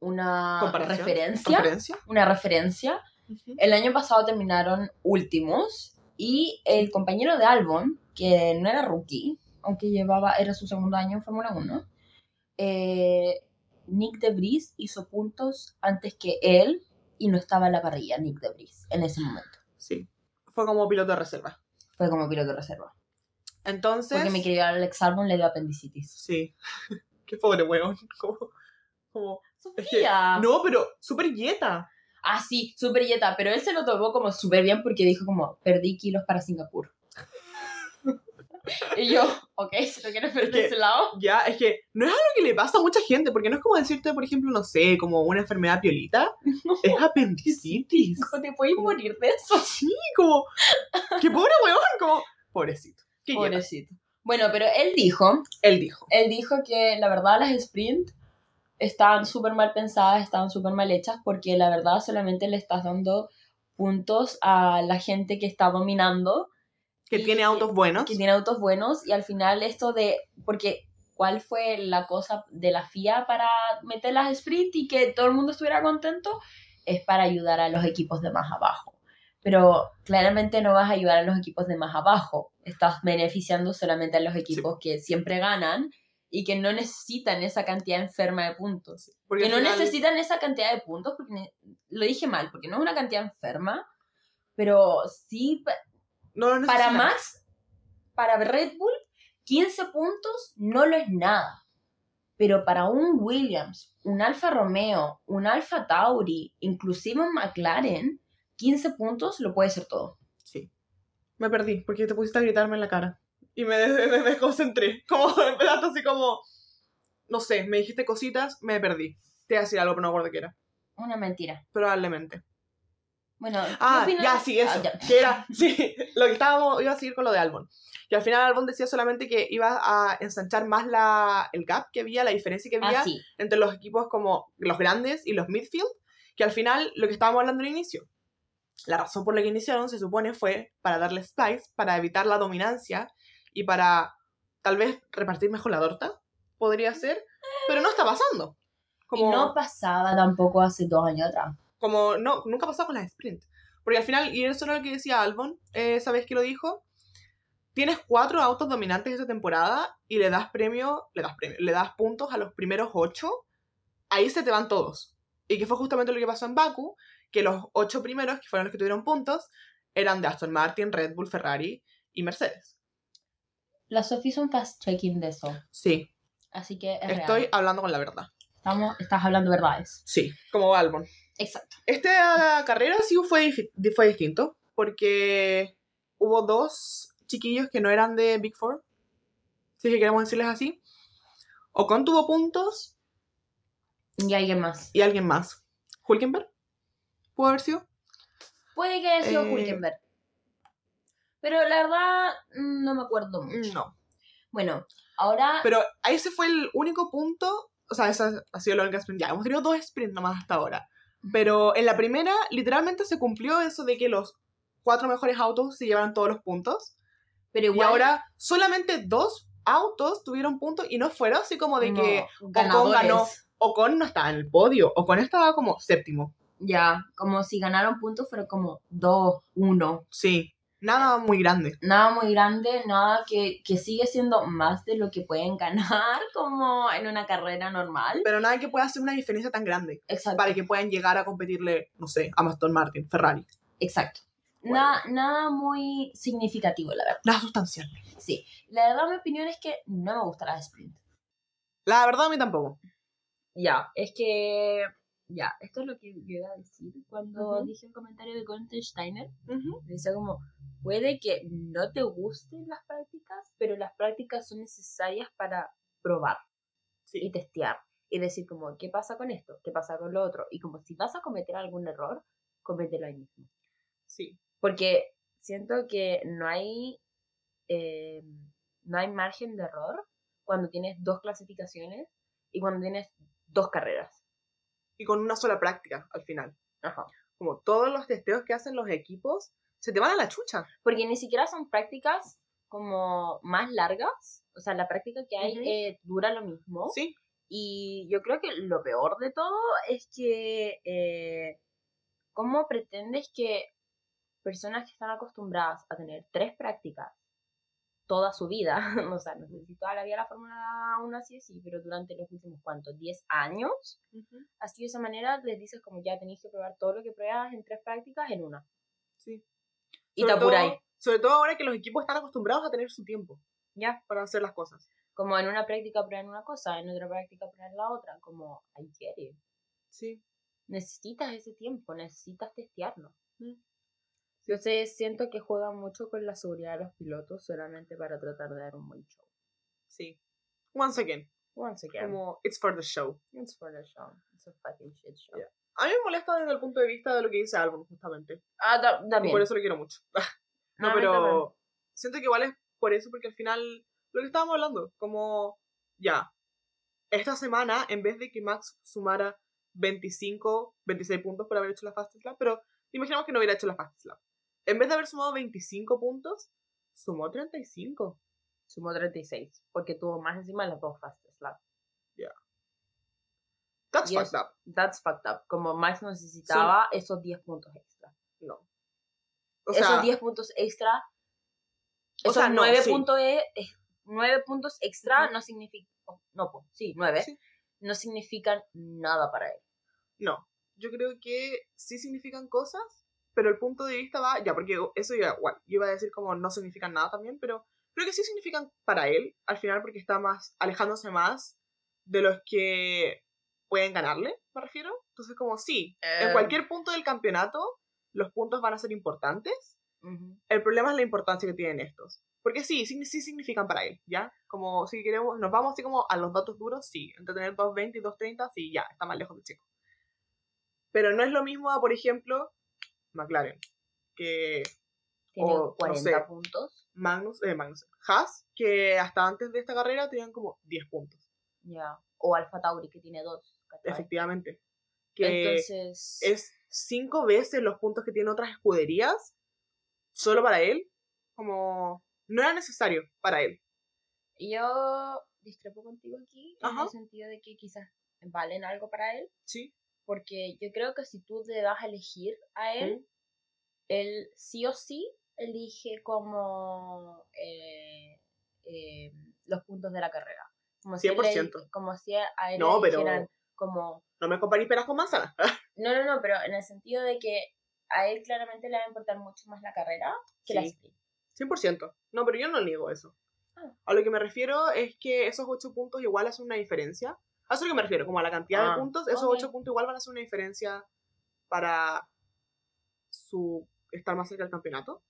una referencia. ¿Conferencia? Una referencia. Ujú. El año pasado terminaron últimos y el compañero de Albon, que no era rookie, aunque llevaba, era su segundo año en Fórmula 1, eh, Nick de Vries hizo puntos antes que él y no estaba en la parrilla Nick de Vries en ese momento. Sí, fue como piloto de reserva. Fue como piloto de reserva. Entonces... Porque mi querido Alex Albon le dio apendicitis. Sí. Qué pobre weón. Como, como... es que- no, pero súper yeta. Ah, sí, súper yeta, pero él se lo tomó como súper bien porque dijo como, perdí kilos para Singapur. y yo, ok, si no quieres ver Es de que- ese lado. Ya, es que no es algo que le pasa a mucha gente, porque no es como decirte, por ejemplo, no sé, como una enfermedad piolita. Es apendicitis. ¿Cómo te puedes morir de eso? Sí, como... Qué pobre weón, como... Pobrecito. Pobrecito. Bueno, pero él dijo, Él dijo. él dijo que la verdad las sprint estaban súper mal pensadas, estaban súper mal hechas porque la verdad solamente le estás dando puntos a la gente que está dominando Que Y- tiene autos buenos. que tiene autos buenos y al final esto de, porque ¿cuál fue la cosa de la FIA para meter las sprint y que todo el mundo estuviera contento? Es para ayudar a los equipos de más abajo. Pero claramente no vas a ayudar a los equipos de más abajo. Estás beneficiando solamente a los equipos que siempre ganan y que no necesitan esa cantidad enferma de puntos. Porque Que no final- necesitan esa cantidad de puntos, porque lo dije mal, porque no es una cantidad enferma, pero sí No lo para. Max, para Red Bull, 15 puntos no lo es nada. Pero para un Williams, un Alfa Romeo, un Alfa Tauri, inclusive un McLaren, 15 puntos lo puede ser todo. Sí. Me perdí, porque te pusiste a gritarme en la cara. Y me, des- me desconcentré. Como empezaste así como... No sé, me dijiste cositas, me perdí. Te a decir algo, pero no me acuerdo qué era. Una mentira. Probablemente. Bueno, ¿qué Ah, opinas? ya, sí, eso. Ah, ya. Que era, sí, lo que estábamos, iba a seguir con lo de Albon. Y al final Albon decía solamente que iba a ensanchar más la, el gap que había, la diferencia que había Ah, sí. entre los equipos como los grandes y los midfield, que al final, lo que estábamos hablando al inicio, la razón por la que iniciaron, se supone, fue para darle spice, para evitar la dominancia y para tal vez repartir mejor la torta, podría ser, pero no está pasando. Como, Y no pasaba tampoco hace dos años atrás. Como no, nunca pasado con las sprint. Porque al final, y eso era lo que decía Albon, eh, esa vez que lo dijo, tienes cuatro autos dominantes esta temporada y le das premio, le das premio, le das puntos a los primeros ocho, ahí se te van todos. Y que fue justamente lo que pasó en Baku, que los ocho primeros, que fueron los que tuvieron puntos, eran de Aston Martin, Red Bull, Ferrari y Mercedes. La Sophie hizo un fast checking de eso. Sí, Así que es estoy real. hablando con la verdad. Estamos, estás hablando verdades. Sí, como Albon. Exacto. Esta carrera sí fue, fue distinto, porque hubo dos chiquillos que no eran de Big Four, si es que queremos decirles así. Ocon tuvo puntos Y alguien más. y alguien más. ¿Hulkenberg? ¿Pudo haber sido? Puede que haya sido Eh, Hulkenberg. Pero la verdad, mm, no me acuerdo mucho. No. Bueno, ahora Pero ese fue el único punto o sea, esa ha sido la única sprint. Ya, hemos tenido dos sprints nomás hasta ahora. Pero en la primera, literalmente se cumplió eso de que los cuatro mejores autos se llevaron todos los puntos. Pero Y igual, ahora solamente dos autos tuvieron puntos y no fueron así como de que ganadores. ganó. Ocon no estaba en el podio, Ocon estaba como séptimo. Ya, como si ganaron puntos, pero como 2, 1. Sí, nada muy grande. Nada muy grande, nada que, que sigue siendo más de lo que pueden ganar como en una carrera normal. Pero nada que pueda hacer una diferencia tan grande Exacto. para que puedan llegar a competirle, no sé, a Aston Martin, Ferrari. Exacto. Bueno. Nada, nada muy significativo, la verdad. Nada sustancial. Sí. La verdad, mi opinión es que no me gusta la sprint. La verdad a mí tampoco. Ya, es que. Ya, esto es lo que yo iba a decir cuando dije el comentario de Gunther Steiner. Decía como, puede que no te gusten las prácticas, pero las prácticas son necesarias para probar y testear. Y decir como, ¿qué pasa con esto? ¿Qué pasa con lo otro? Y como si vas a cometer algún error, comételo ahí mismo. Sí. Porque siento que no hay, eh, no hay margen de error cuando tienes dos clasificaciones y cuando tienes dos carreras. Y con una sola práctica al final. Ajá. Como todos los testeos que hacen los equipos se te van a la chucha. Porque ni siquiera son prácticas como más largas. O sea, la práctica que hay eh, dura lo mismo. Sí. Y yo creo que lo peor de todo es que, eh, ¿cómo pretendes que personas que están acostumbradas a tener tres prácticas toda su vida, o sea, no sé si toda la vida la Fórmula 1 así así, pero durante los últimos, ¿cuántos? ¿10 años? Así de esa manera les dices como ya tenéis que probar todo lo que pruebas en tres prácticas en una. Sí. Y Sobre te apuráis. todo- Sobre todo ahora que los equipos están acostumbrados a tener su tiempo Ya. para hacer las cosas. Como en una práctica prueban una cosa, en otra práctica prueban la otra. Como, get it. Sí. necesitas ese tiempo, necesitas testearlo. Mm. Entonces siento que juegan mucho con la seguridad de los pilotos solamente para tratar de dar un buen show. Sí. Once again. Once again, Como, it's for the show. it's for the show. It's a fucking shit show. Yeah. A mí me molesta desde el punto de vista de lo que dice Albon, justamente. Ah, Y también. por eso lo quiero mucho. No, pero siento que igual es por eso, porque al final, lo que estábamos hablando, como, ya, esta semana, en vez de que Max sumara 25, 26 puntos por haber hecho la Fast Lap, pero imaginamos que no hubiera hecho la Fast Lap. En vez de haber sumado 25 puntos, sumó 35. Sumó 36, porque tuvo más encima de las dos fastest lap. That's Y fucked up. That's fucked up. Como Max necesitaba esos 10 puntos extra. No. O sea, esos 10 puntos extra, o esos sea, no, 9, sí. puntos, e- eh, 9 puntos extra Ujú. no significan, no, pues, sí, 9, Sí. no significan nada para él. No, yo creo que sí significan cosas, pero el punto de vista va, ya, porque eso ya, igual, yo iba a decir como no significan nada también, pero creo que sí significan para él, al final, porque está más, alejándose más de los que pueden ganarle, me refiero. Entonces, como sí, en Eh. cualquier punto del campeonato, los puntos van a ser importantes. El problema es la importancia que tienen estos. Porque sí, sí, sí significan para él, ¿ya? Como si queremos, nos vamos así como a los datos duros, sí. Entre tener 2.20 y 2.30, sí, ya, está más lejos del chico. Pero no es lo mismo a, por ejemplo, McLaren, que Tiene O, no 40 sé. puntos. Magnus, eh, Magnus, Haas, que hasta antes de esta carrera tenían como 10 puntos, Ya. O Alfa Tauri, que tiene 2. efectivamente. Que Entonces. es cinco veces los puntos que tienen otras escuderías, solo para él, como no era necesario para él. Yo discrepo contigo aquí, en el sentido de que quizás valen algo para él. Sí, Porque yo creo que si tú le das a elegir a él, él sí o sí elige como eh, eh, los puntos de la carrera. Como si, él le- 100%. como si a él No, le pero- dijeran como... no me comparéis peras con manzanas. No, no, no, pero en el sentido de que a él claramente le va a importar mucho más la carrera que la Sí. sprint. 100%. No, pero yo no niego eso. Ah. A lo que me refiero es que esos 8 puntos igual hacen una diferencia. A eso es lo que me refiero, como a la cantidad Ah, de puntos, esos. 8 puntos igual van a hacer una diferencia para su estar más cerca del campeonato,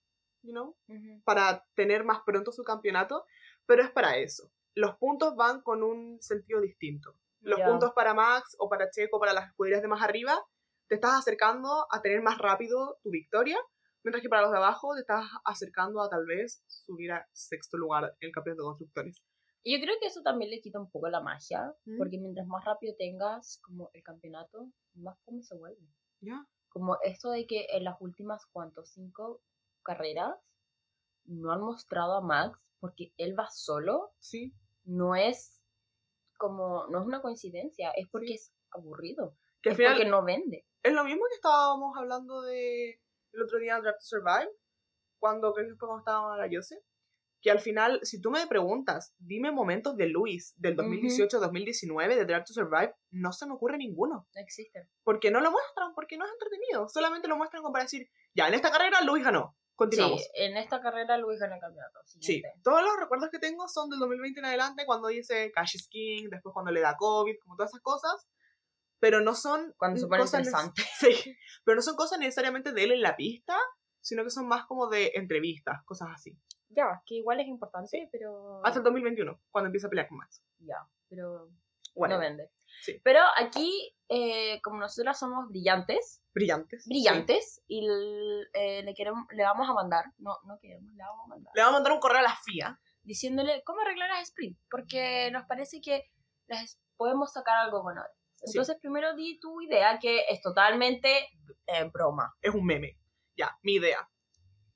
you know? Para tener más pronto su campeonato, pero es para eso. Los puntos van con un sentido distinto. Los puntos para Max o para Checo, para las escuderías de más arriba, te estás acercando a tener más rápido tu victoria, mientras que para los de abajo te estás acercando a tal vez subir a sexto lugar en el campeonato de constructores. Y yo creo que eso también le quita un poco la magia, Mm. porque mientras más rápido tengas como el campeonato, más fome se vuelve. Ya. Como esto de que en las últimas, ¿cuántos? Cinco carreras no han mostrado a Max porque él va solo, Sí. no es como, no es una coincidencia, es porque Sí. es aburrido, Que es final porque no vende. es lo mismo que estábamos hablando de el otro día en Draft to Survive, cuando creo que fue cuando estábamos en la Yose, que al final, si tú me preguntas, dime momentos de Luis del 2018-2019 de Draft to Survive, no se me ocurre ninguno. No existe. Porque no lo muestran, porque no es entretenido. Solamente lo muestran como para decir, ya, en esta carrera Luis ganó. Continuamos. Sí, en esta carrera Luis gana el campeonato. Sí, todos los recuerdos que tengo son del 2020 en adelante, cuando dice Cash is King, después cuando le da COVID, como todas esas cosas. Pero no son. Cuando se pone interesante. Sí, pero no son cosas necesariamente de él en la pista, sino que son más como de entrevistas, cosas así. Ya, que igual es importante, pero... Hasta el 2021, cuando empieza a pelear con Max. Ya, pero Bueno, no vende. Sí. Pero aquí, eh, como nosotras somos brillantes, brillantes. brillantes, y l- eh, le, queremos, le vamos a mandar, no, no queremos, le vamos a mandar, Sí. Le vamos a mandar un correo a la FIA. diciéndole cómo arreglar las sprint, porque nos parece que las podemos sacar algo bueno. eso. Sí. Entonces, primero di tu idea, que es totalmente eh, broma. Es un meme. Ya, mi idea.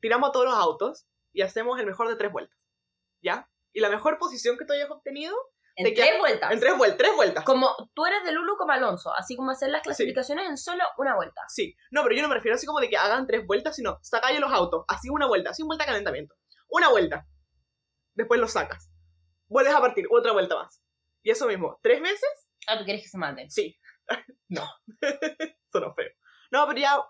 Tiramos a todos los autos y hacemos el mejor de tres vueltas. ¿Ya? Y la mejor posición que tú hayas obtenido En Te tres queda- vueltas. en tres vueltas. Tres vueltas. Como tú eres de Lulu como Alonso, así como hacer las clasificaciones en solo una vuelta. Sí, no, pero yo no me refiero así como de que hagan tres vueltas, sino sacáis los autos, así una vuelta, así una vuelta de calentamiento. Una vuelta. Después los sacas. Vuelves a partir, otra vuelta más. Y eso mismo, ¿tres veces? Ah, ¿tú quieres que se maten? Sí. no. Sonó feo. No, pero ya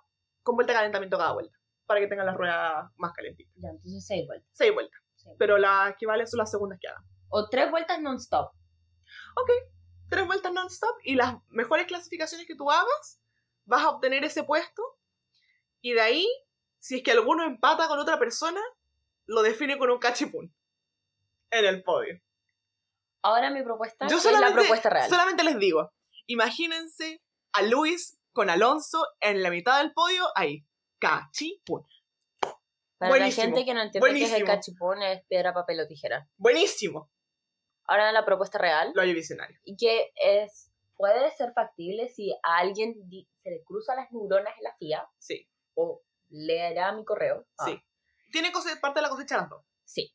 con vuelta de calentamiento cada vuelta. Para que tengan las ruedas más calentitas. Ya, entonces seis vueltas. Seis vueltas. seis. Pero las que valen son las segundas que hagan. O tres vueltas non-stop. Tres vueltas non-stop y las mejores clasificaciones que tú hagas, vas a obtener ese puesto. Y de ahí, si es que alguno empata con otra persona, lo define con un cachipún. En el podio. Ahora mi propuesta Yo es la propuesta real. solamente les digo, imagínense a Luis con Alonso en la mitad del podio, ahí. Cachipún. Para buenísimo, la gente que no entiende qué es el buenísimo. cachipún, es piedra, papel o tijera. Buenísimo. Ahora la propuesta real. Lo visionario. Y que es puede ser factible si a alguien se le cruzan las neuronas en la FIA Sí, o leerá mi correo. Ah, sí. Tiene parte de la cosecha las dos. Sí.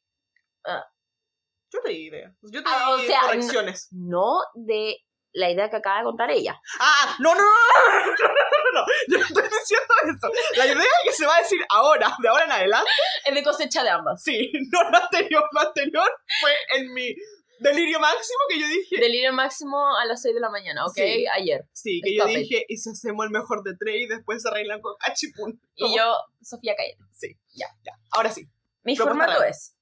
Yo te di ideas. Yo te Ah, o no- correcciones. No de la idea que acaba de contar ella. Ah, no, no, no, no, no, no, no, yo no estoy diciendo eso. La idea que se va a decir ahora, de ahora en adelante, Es de cosecha de ambas. sí, no lo anterior, lo anterior fue en mi delirio máximo que yo dije, Delirio máximo a las 6 de la mañana, ¿ok? Sí. Ayer. sí, que yo Stop it. dije, y si hacemos el mejor de tres y después se arreglan con cachipún. Y yo, Sofía Cayete. Sí, ya, ya, ahora sí. Mi formato es,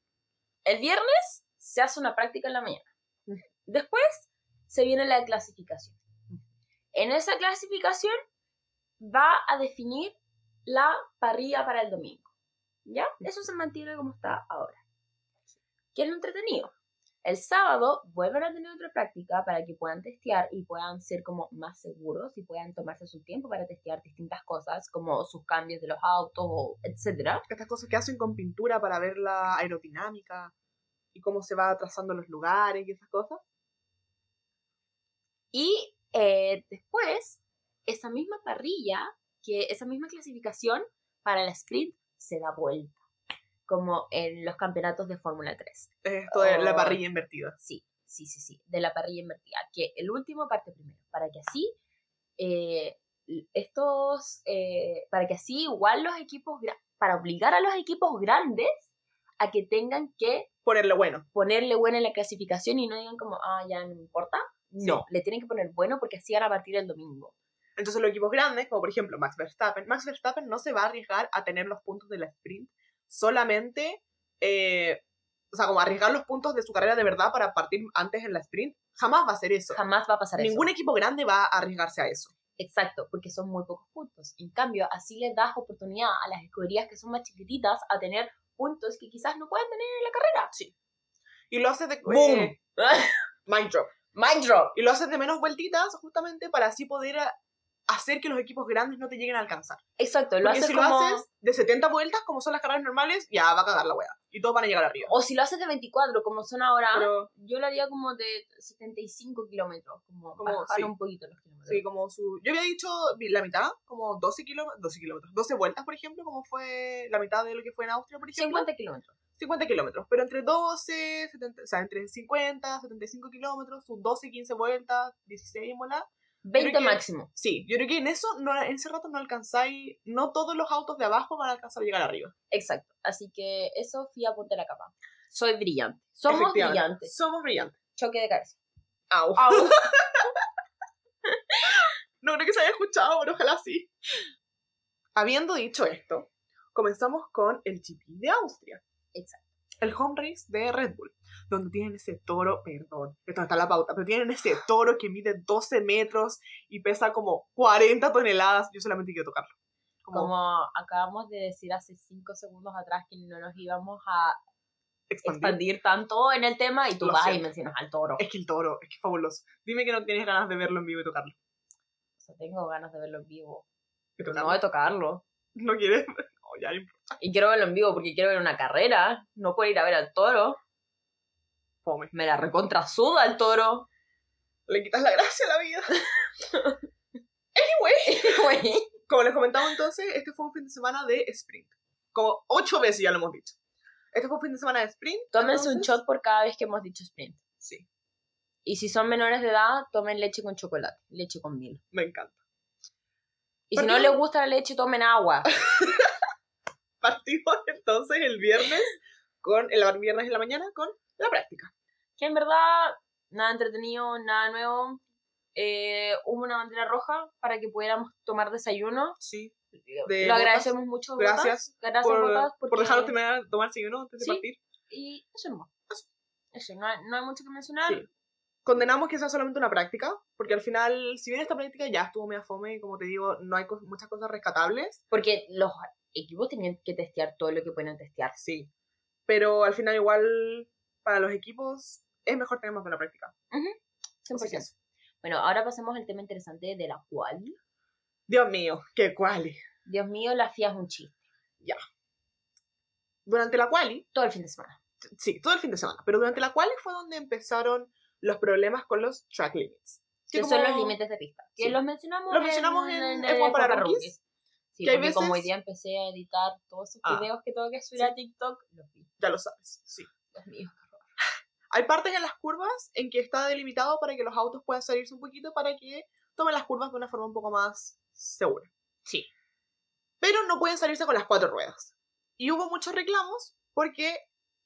el viernes se hace una práctica en la mañana. Después se viene la clasificación. En esa clasificación va a definir la parrilla para el domingo. ¿Ya? Eso se mantiene como está ahora. ¿Qué es lo entretenido? El sábado vuelven a tener otra práctica para que puedan testear y puedan ser como más seguros y puedan tomarse su tiempo para testear distintas cosas como sus cambios de los autos, etcétera. Estas cosas que hacen con pintura para ver la aerodinámica y cómo se va trazando los lugares y esas cosas. Y eh, después, esa misma parrilla, que esa misma clasificación para la sprint se da vuelta, como en los campeonatos de Fórmula 3. Esto de la Oh. parrilla invertida. Sí, sí, sí, sí, de la parrilla invertida, que el último parte primero, para que así eh, estos, eh, para que así igual los equipos, para obligar a los equipos grandes a que tengan que Ponerle bueno. ponerle bueno en la clasificación y no digan como, ah, ya no me importa. No, le tienen que poner bueno porque así van a partir el domingo. Entonces los equipos grandes, como por ejemplo Max Verstappen, Max Verstappen no se va a arriesgar a tener los puntos de la sprint solamente, eh, o sea, como arriesgar los puntos de su carrera de verdad para partir antes en la sprint. Jamás va a hacer eso. Jamás va a pasar Ningún eso. equipo grande va a arriesgarse a eso. Exacto, porque son muy pocos puntos. En cambio, así les das oportunidad a las escuderías que son más chiquititas a tener puntos que quizás no puedan tener en la carrera. Sí. Y lo haces de... ¡Boom! eh, mind drop. Mind drop. Y lo haces de menos vueltitas justamente para así poder a- hacer que los equipos grandes no te lleguen a alcanzar. Exacto, lo Porque haces si como... lo haces de 70 vueltas, como son las carreras normales, ya va a cagar la wea. Y todos van a llegar arriba. O si lo haces de 24, como son ahora, Pero, yo lo haría como de 75 kilómetros, como, Como, bajar sí. un poquito los kilómetros. sí, como su... Yo había dicho la mitad, como 12 kilómetros, 12 kilómetros, 12 vueltas, por ejemplo, como fue la mitad de lo que fue en Austria, por ejemplo. 50 kilómetros. 50 kilómetros, pero entre 12, 70, o sea, entre 50, 75 kilómetros, sus 12, 15 vueltas, 16 en volar. 20 que- máximo. Sí, yo creo que en eso, no, en ese rato no alcanzáis, no todos los autos de abajo van a alcanzar a llegar arriba. Exacto. Así que eso, fía, ponte la capa. Soy brillante. Somos brillantes. Somos brillantes. Choque de cabeza. Au. Au. No creo que se haya escuchado, pero ojalá sí. Habiendo dicho esto, comenzamos con el GP de Austria. Exacto. El home race de Red Bull, donde tienen ese toro, perdón, esto no está la pauta, pero tienen ese toro que mide 12 metros y pesa como 40 toneladas. Yo solamente quiero tocarlo. Como, Como acabamos de decir hace 5 segundos atrás que no nos íbamos a expandir. expandir tanto en el tema y tú Lo vas y mencionas al toro. Es que el toro, es que es fabuloso. Dime que no tienes ganas de verlo en vivo y tocarlo. O sea, tengo ganas de verlo en vivo. ¿De Pero no de tocarlo. ¿No quieres? Ya, no importa. Y quiero verlo en vivo porque quiero ver una carrera. No puedo ir a ver al toro. Fome. Me la recontra suda el toro. Le quitas la gracia a la vida. anyway, Güey. como les comentaba entonces, este fue un fin de semana de sprint. Como ocho veces ya lo hemos dicho. Este fue un fin de semana de sprint. Tómense un entonces- shot por cada vez que hemos dicho sprint. Sí, Y si son menores de edad, tomen leche con chocolate, leche con miel. me encanta. Y si no les gusta la leche, tomen agua. Partimos entonces el viernes con el viernes en la mañana con la práctica. Que en verdad, nada entretenido, nada nuevo. Eh, hubo una bandera roja para que pudiéramos tomar desayuno. Sí. Lo De botas. agradecemos mucho. Botas. Gracias Gracias, por, Botas, por porque- dejarnos terminar, tomar uno antes de Sí. partir. Y eso nomás. Eso, no hay, no hay mucho que mencionar. Sí. Condenamos que sea solamente una práctica, porque al final, si bien esta práctica ya estuvo media fome, y como te digo, no hay cos- muchas cosas rescatables, Porque los equipos tenían que testear todo lo que pueden testear. sí. Pero al final igual, para los equipos, es mejor tener más de una práctica. 100%. Así que eso. Bueno, ahora pasemos al tema interesante de la cual. Dios mío, qué quali. Dios mío, la FIA es un chiste. Durante la quali, Todo el fin de semana. sí, todo el fin de semana, pero durante la quali fue donde empezaron los problemas con los track limits. Que como- son los límites de pista. Que Sí. los mencionamos, Los mencionamos en F1 F1 para rookies. Sí, que porque como hoy veces- día empecé a editar todos esos Ah. videos que tengo que subir Sí. a TikTok, los vi. Ya lo sabes, sí. Dios mío. Hay partes en las curvas en que está delimitado para que los autos puedan salirse un poquito para que tomen las curvas de una forma un poco más segura. Sí. Pero no pueden salirse con las cuatro ruedas. Y hubo muchos reclamos porque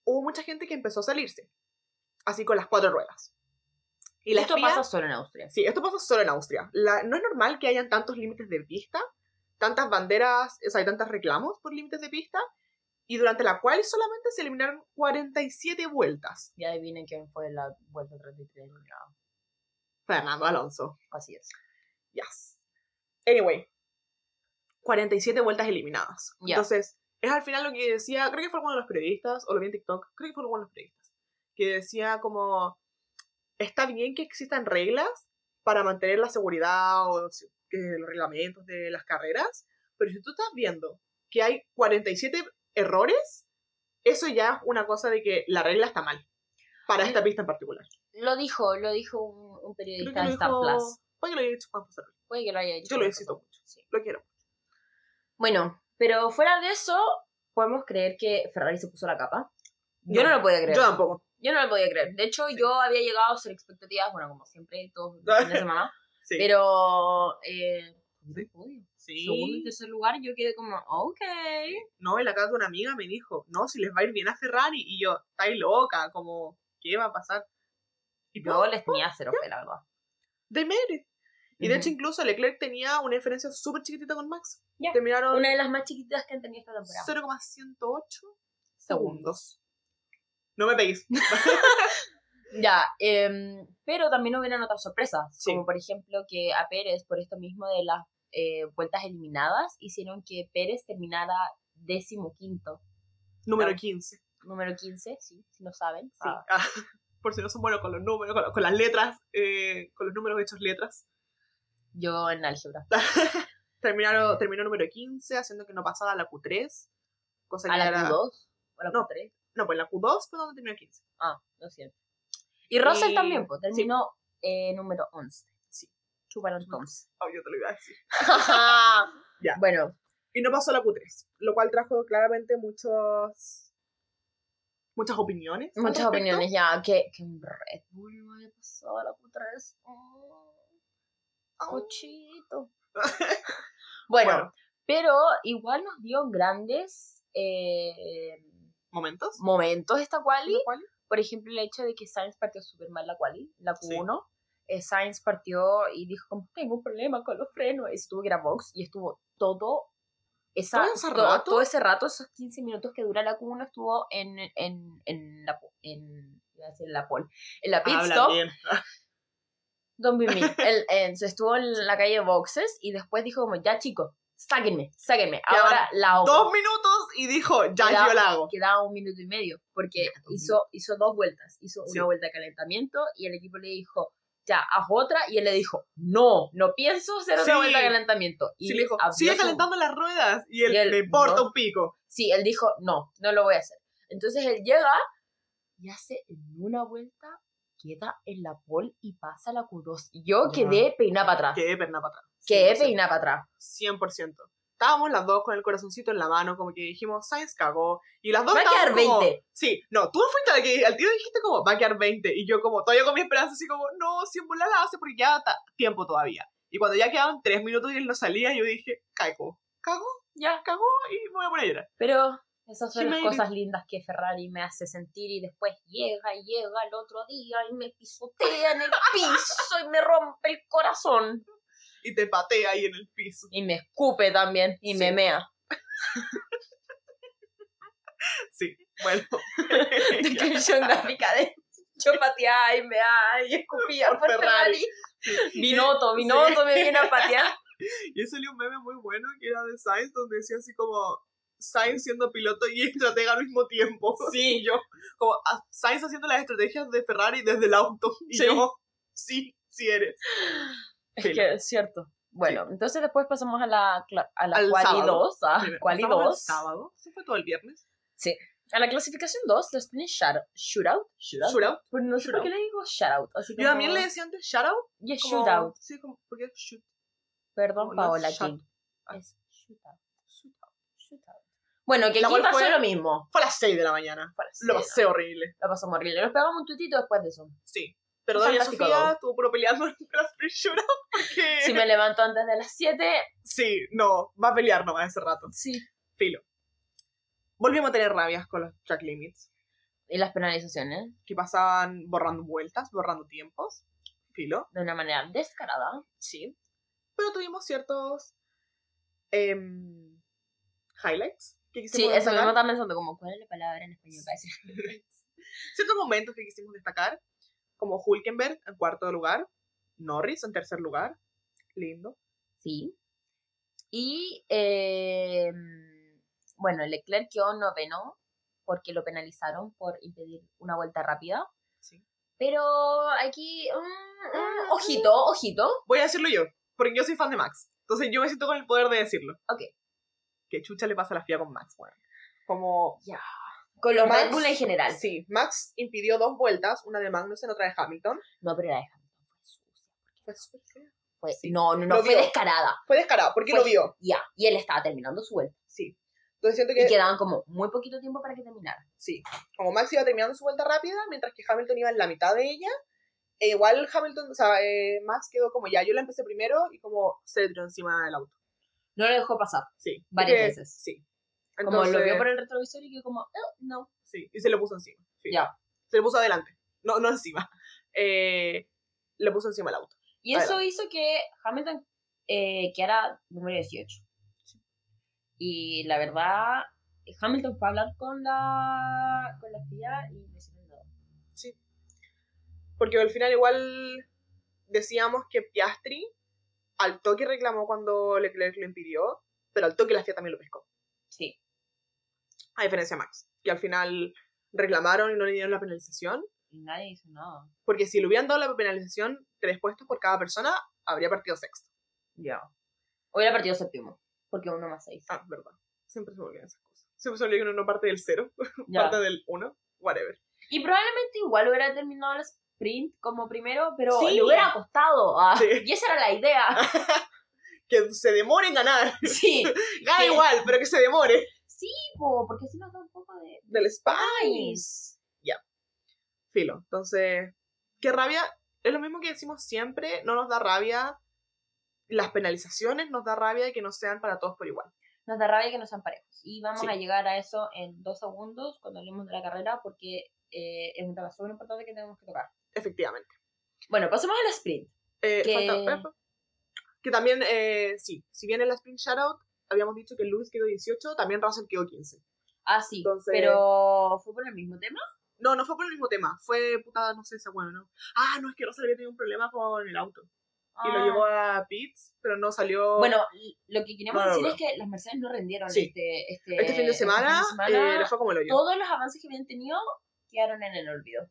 hubo mucha gente que empezó a salirse. Así con las cuatro ruedas. Y la esto FIA pasa solo en Austria. Sí, esto pasa solo en Austria. La- no es normal que hayan tantos límites de pista, tantas banderas, o sea, hay tantos reclamos por límites de pista, y durante la cual solamente se eliminaron 47 vueltas. Ya adivinen quién fue la vuelta 33 eliminado. Fernando Alonso. Así es. Yes. Anyway, 47 vueltas eliminadas. Entonces, es al final lo que decía, creo que fue alguno de los periodistas, o lo vi en TikTok, creo que fue alguno de los periodistas, que decía como, está bien que existan reglas para mantener la seguridad o los reglamentos de las carreras, pero si tú estás viendo que hay 47 errores, eso ya es una cosa de que la regla está mal, para esta pista en particular. Lo dijo, lo dijo un, periodista de Star dijo, Plus. puede que lo haya dicho Juan José. Puede que lo haya dicho. Yo lo necesito mucho, Sí. lo quiero. Bueno, pero fuera de eso, podemos creer que Ferrari se puso la capa. Yo no, No, lo podía creer. Yo tampoco. Yo no lo podía creer. De hecho, Sí. yo había llegado a ser expectativas, bueno, como siempre, todos los fines de semana. Sí. Pero, eh, Sí. segundo y tercer lugar, yo quedé como, ok. No, y la casa de una amiga me dijo, no, si les va a ir bien a Ferrari. Y yo, estáis loca, como, ¿qué va a pasar? Y Yo pues, les tenía cero fe, la verdad. made it. Y de hecho, incluso Leclerc tenía una diferencia súper chiquitita con Max. Ya. Terminaron Una de las más chiquitas que han tenido esta temporada. 0,108 Segundos. segundos. No me pegues. Ya, em, pero también hubieron otras sorpresas, Sí. como por ejemplo que a Pérez, por esto mismo de las eh, vueltas eliminadas, hicieron que Pérez terminara décimo quinto, Número Ah. 15. número 15, sí, si no saben. Sí. Ah, Ah, por si no son buenos con los números, con, con las letras, eh, con los números hechos letras. Yo en álgebra. Terminaron, terminó número 15, haciendo que no pasaba a la Q3. Cosa ¿A que la era... Q2? ¿O a la No. Q3? No, pues la Q2 fue donde terminó 15. Ah, lo siento. Y Russell Y- también, pues, terminó eh, número 11. Sí. Chuparon entonces. Oh, yo te lo iba a decir. Ya. Bueno, Y no pasó a la Q3, lo cual trajo claramente muchos... Muchas opiniones. muchas opiniones ya. Que, que un Red Bull no haya pasado a la Q3. Oh, Oh. cochito. bueno, Bueno. pero igual nos dio grandes eh, ¿Momentos? momentos esta quali. ¿Lo cual? Por ejemplo, el hecho de que Sainz partió súper mal la quali, la Sí. Q1. eh, Sainz partió y dijo como, tengo un problema con los frenos. Y estuvo que era box y estuvo todo, esa, ¿Todo ese todo, rato? todo ese rato, esos 15 minutos que dura la Q1 estuvo en, en, en la en, decir la pole, en la pit Habla stop. bien. Don't be me. Él, se estuvo en la calle de boxes y después dijo como, ya chicos, sáquenme, sáquenme. Ahora la. Dos minutos y dijo, ya Quedaba- yo la hago. Quedaba un minuto y medio, porque hizo, hizo dos vueltas. Hizo Sí. una vuelta de calentamiento y el equipo le dijo, ya, haz otra. Y él le dijo, no, no pienso hacer otra Sí. vuelta de calentamiento. Y Sí, le dijo, sigue su- calentando las ruedas. Y él, Y él, me importa no. un pico. Sí, él dijo, no, no lo voy a hacer. Entonces él llega y hace en una vuelta, queda en la pole y pasa la Q2. Y Yo quedé peinada para atrás. Quedé perna para atrás. Quedé 100%. peinada para atrás. 100%. Estábamos las dos con el corazoncito en la mano, como que dijimos, Sainz cagó. Y las dos Va a quedar como- 20. Sí, no, tú fuiste la que al tío dijiste como, va a quedar 20. Y yo como, todavía con mi esperanza, así como, no, si en la hace porque ya está tiempo todavía. Y cuando ya quedaban 3 minutos y él no salía, yo dije, cagó. Cagó, Ya. cagó y voy a poner a llorar. Pero esas son las cosas lindas que Ferrari me hace sentir y después llega y llega el otro día y me pisotea en el piso y me rompe el corazón. Y te patea ahí en el piso. Y me escupe también y Sí. me mea. Sí, bueno. Descripción gráfica de yo pateaba y meaba y escupía Por por, Ferrari. Ferrari. Vinoto, Vinoto me viene a patear. Y salió un meme muy bueno que era de Sainz, donde decía así como Sainz siendo piloto y estratega al mismo tiempo. Sí. Y yo, como a- Sainz haciendo las estrategias de Ferrari desde el auto. Y Sí. yo, sí, sí eres. Es Filo. que es cierto. Bueno, entonces después pasamos a la, a la Al quali sábado. 2, ah, Primero, quali estábamos el 2. sábado. ¿Eso fue todo el viernes? A la clasificación 2 los tienen shout- shootout. Shootout. Shootout. Pues no sé por qué le digo shoutout. Así Yo como- también le decía antes shoutout. Y es como- shootout. Sí, como, porque es shoot. Perdón, como Paola. King. Ah. Es shootout. Shootout. Shootout. Bueno, que La aquí cual pasó fue- lo mismo. Fue a las 6 de la mañana. Lo pasé horrible. Lo pasamos horrible. Nos pegamos un tuitito después de eso. Sí. Pero Doña Sofía estuvo puro peleando en las shootout porque... Si me levanto antes de las 7, Sí, no, va a pelear nomás ese rato. sí. Filo. Volvimos a tener rabias con los track limits, Y las penalizaciones, que pasaban borrando vueltas, borrando tiempos. Filo, de una manera descarada. sí. Pero tuvimos ciertos em, highlights que Sí, eso mismo estaba pensando, como, ¿cuál es la palabra en español para decir? Ciertos momentos que quisimos destacar, como Hulkenberg en cuarto lugar, Norris en tercer lugar, lindo. Sí. Y, eh, bueno, Leclerc quedó noveno porque lo penalizaron por impedir una vuelta rápida. Sí. Pero aquí, mm, ojito, ojito. Voy a decirlo yo, porque yo soy fan de Max. Entonces yo me siento con el poder de decirlo. Ok. Que chucha le pasa a la FIA con Max, bueno. Como Ya. Con los Max- Red Bull en general. Sí, Max impidió dos vueltas, una de Magnussen, otra de Hamilton. No, pero la de Hamilton fue sucia. Fue Sí. No, no, no, Lo fue vio. descarada. Fue descarado, porque Fue- lo vio. Ya, y él estaba terminando su vuelta. Sí. Entonces siento que, Y quedaban como muy poquito tiempo para que terminara. sí, como Max iba terminando su vuelta rápida, mientras que Hamilton iba en la mitad de ella, e igual Hamilton, o sea, eh, Max quedó como ya, yo la empecé primero y como se le tiró encima del auto. No lo dejó pasar. Sí. Varias Porque- veces. Sí. Como Entonces, lo vio por el retrovisor y que como, "Oh, no. Sí, y se le puso encima. Sí. Ya. Se le puso adelante. No, no encima. Eh, le puso encima el auto. Y eso hizo que Hamilton eh, quedara número 18. Y la verdad, Hamilton fue a hablar con la, con la FIA y le hicieron nada. Porque al final igual decíamos que Piastri al toque reclamó cuando Leclerc lo impidió, pero al toque la FIA también lo pescó. Sí. A diferencia de Max, que al final reclamaron y no le dieron la penalización, Y nadie hizo nada. porque si le hubieran dado la penalización tres puestos por cada persona, habría partido sexto. Ya. Hubiera partido séptimo, porque uno más seis. Ah, verdad. Siempre se olvidan esas cosas. Siempre se olvida que uno no parte del cero, Ya. parte del uno, whatever. Y probablemente igual hubiera terminado el sprint como primero, pero Sí. le hubiera costado. ah, Sí. Y esa era la idea. Que se demore en ganar. sí, Gana Sí. igual, pero que se demore. Po, porque así nos da un poco de Del Spice. spice. Filo. Entonces, qué rabia. Es lo mismo que decimos siempre. No nos da rabia las penalizaciones, nos da rabia que no sean para todos por igual. Nos da rabia que no sean parejos. Y vamos Sí. a llegar a eso en dos segundos cuando hablemos de la carrera, porque eh, es un tema súper importante que tenemos que tocar. Efectivamente. Bueno, pasemos al sprint. Eh, Que- falta- eh, que también, eh, sí, si bien en la Sprint Shoutout habíamos dicho que Lewis quedó 18, también Russell quedó 15. Ah, sí, Entonces- pero ¿fue por el mismo tema? No, no fue por el mismo tema, fue putada, no sé, esa bueno, ¿no? Ah, no, es que Russell había tenido un problema con el auto. Y lo Ah. llevó a pits, pero no salió. Bueno, lo que queríamos No, decir no. es que las Mercedes no rendieron Sí. este, este, este fin de semana, este fin de semana. eh, fue como el hoyo. Todos los avances que habían tenido quedaron en el olvido.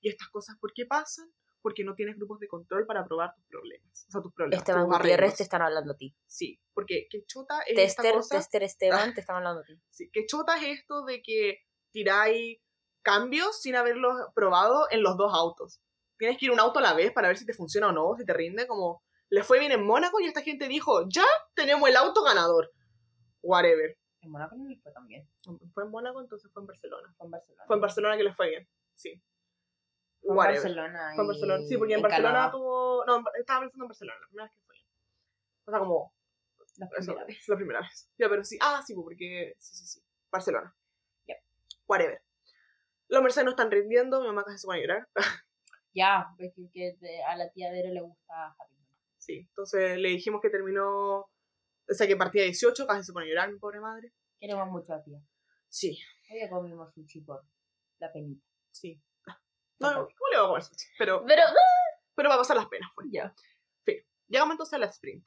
Y estas cosas, ¿por qué pasan? Porque no tienes grupos de control para probar tus problemas. O sea, tus problemas. Esteban tus Gutiérrez arreglos. te están hablando a ti. Sí, porque qué chota es esta Tester, cosa. Tester Esteban te están hablando a ti. Sí, qué chota es esto de que tiráis cambios sin haberlos probado en los dos autos. Tienes que ir un auto a la vez para ver si te funciona o no, si te rinde, como le fue bien en Mónaco y esta gente dijo, ya tenemos el auto ganador. Whatever. En Mónaco no le fue tan bien. Fue en Mónaco, entonces fue en Barcelona. Fue en Barcelona. Fue en Barcelona que les fue bien, sí. Fue en. Barcelona. Fue en Barcelona, sí, porque en y Barcelona Canadá, tuvo... No, estaba pensando en Barcelona, la primera vez que fue. O sea, como... La primera vez. la primera vez. Ya, pero sí. Ah, sí, pues, porque... Sí, sí, sí. Barcelona. Ya. Whatever. Los Mercedes no están rindiendo, mi mamá casi se pone a llorar. Ya, ves que, que a la tía Vero le gusta Hamilton. Sí, entonces le dijimos que terminó... O sea, que partía 18, casi se pone a llorar, mi pobre madre. Queremos mucho a tía. Sí, Hoy comimos sushi por la penita. sí. No, ¿cómo le va a comer sushi? Pero, Pero, pero va a pasar las penas, pues. ya. Llegamos entonces a la sprint.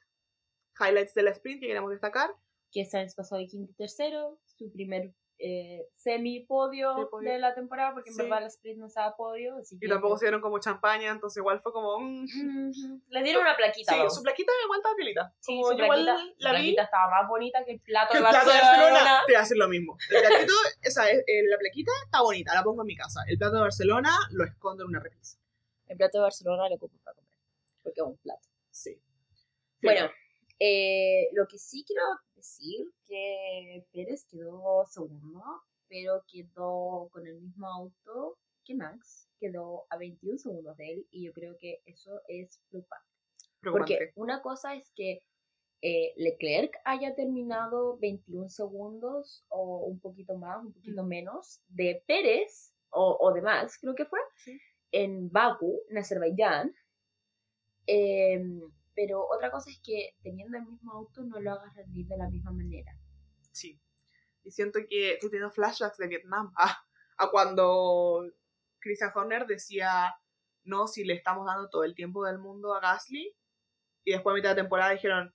Highlights de la sprint que queremos destacar. Que Sainz pasó de quinto y tercero, su primer eh, semi-podio podio. de la temporada, porque en Sí. verdad la sprint no estaba podio. Así Y que tampoco se dieron como champaña, entonces igual fue como... mm. Le dieron una plaquita. Su plaquita igual estaba piolita. Sí, Como su igual plaquita, la vi. plaquita estaba más bonita que el plato que de el plato de Barcelona. Barcelona te voy a hacer lo mismo. El platito, esa es, eh, la plaquita está bonita, la pongo en mi casa. El plato de Barcelona lo escondo en una repisa. El plato de Barcelona lo ocupo para comer, porque es un plato. Sí. Bueno, eh, lo que sí quiero decir que Pérez quedó segundo, pero quedó con el mismo auto que Max, quedó a 21 segundos de él y yo creo que eso es preocupante. preocupante. Porque una cosa es que eh, Leclerc haya terminado 21 segundos o un poquito más, un poquito Mm. menos de Pérez o, o de Max, creo que fue, Sí. en Baku, en Azerbaiyán. Em, pero otra cosa es que teniendo el mismo auto no lo hagas rendir de la misma manera. Sí. Y siento que estoy teniendo flashbacks de Vietnam. A, a cuando Christian Horner decía, no, si le estamos dando todo el tiempo del mundo a Gasly. Y después a mitad de temporada dijeron,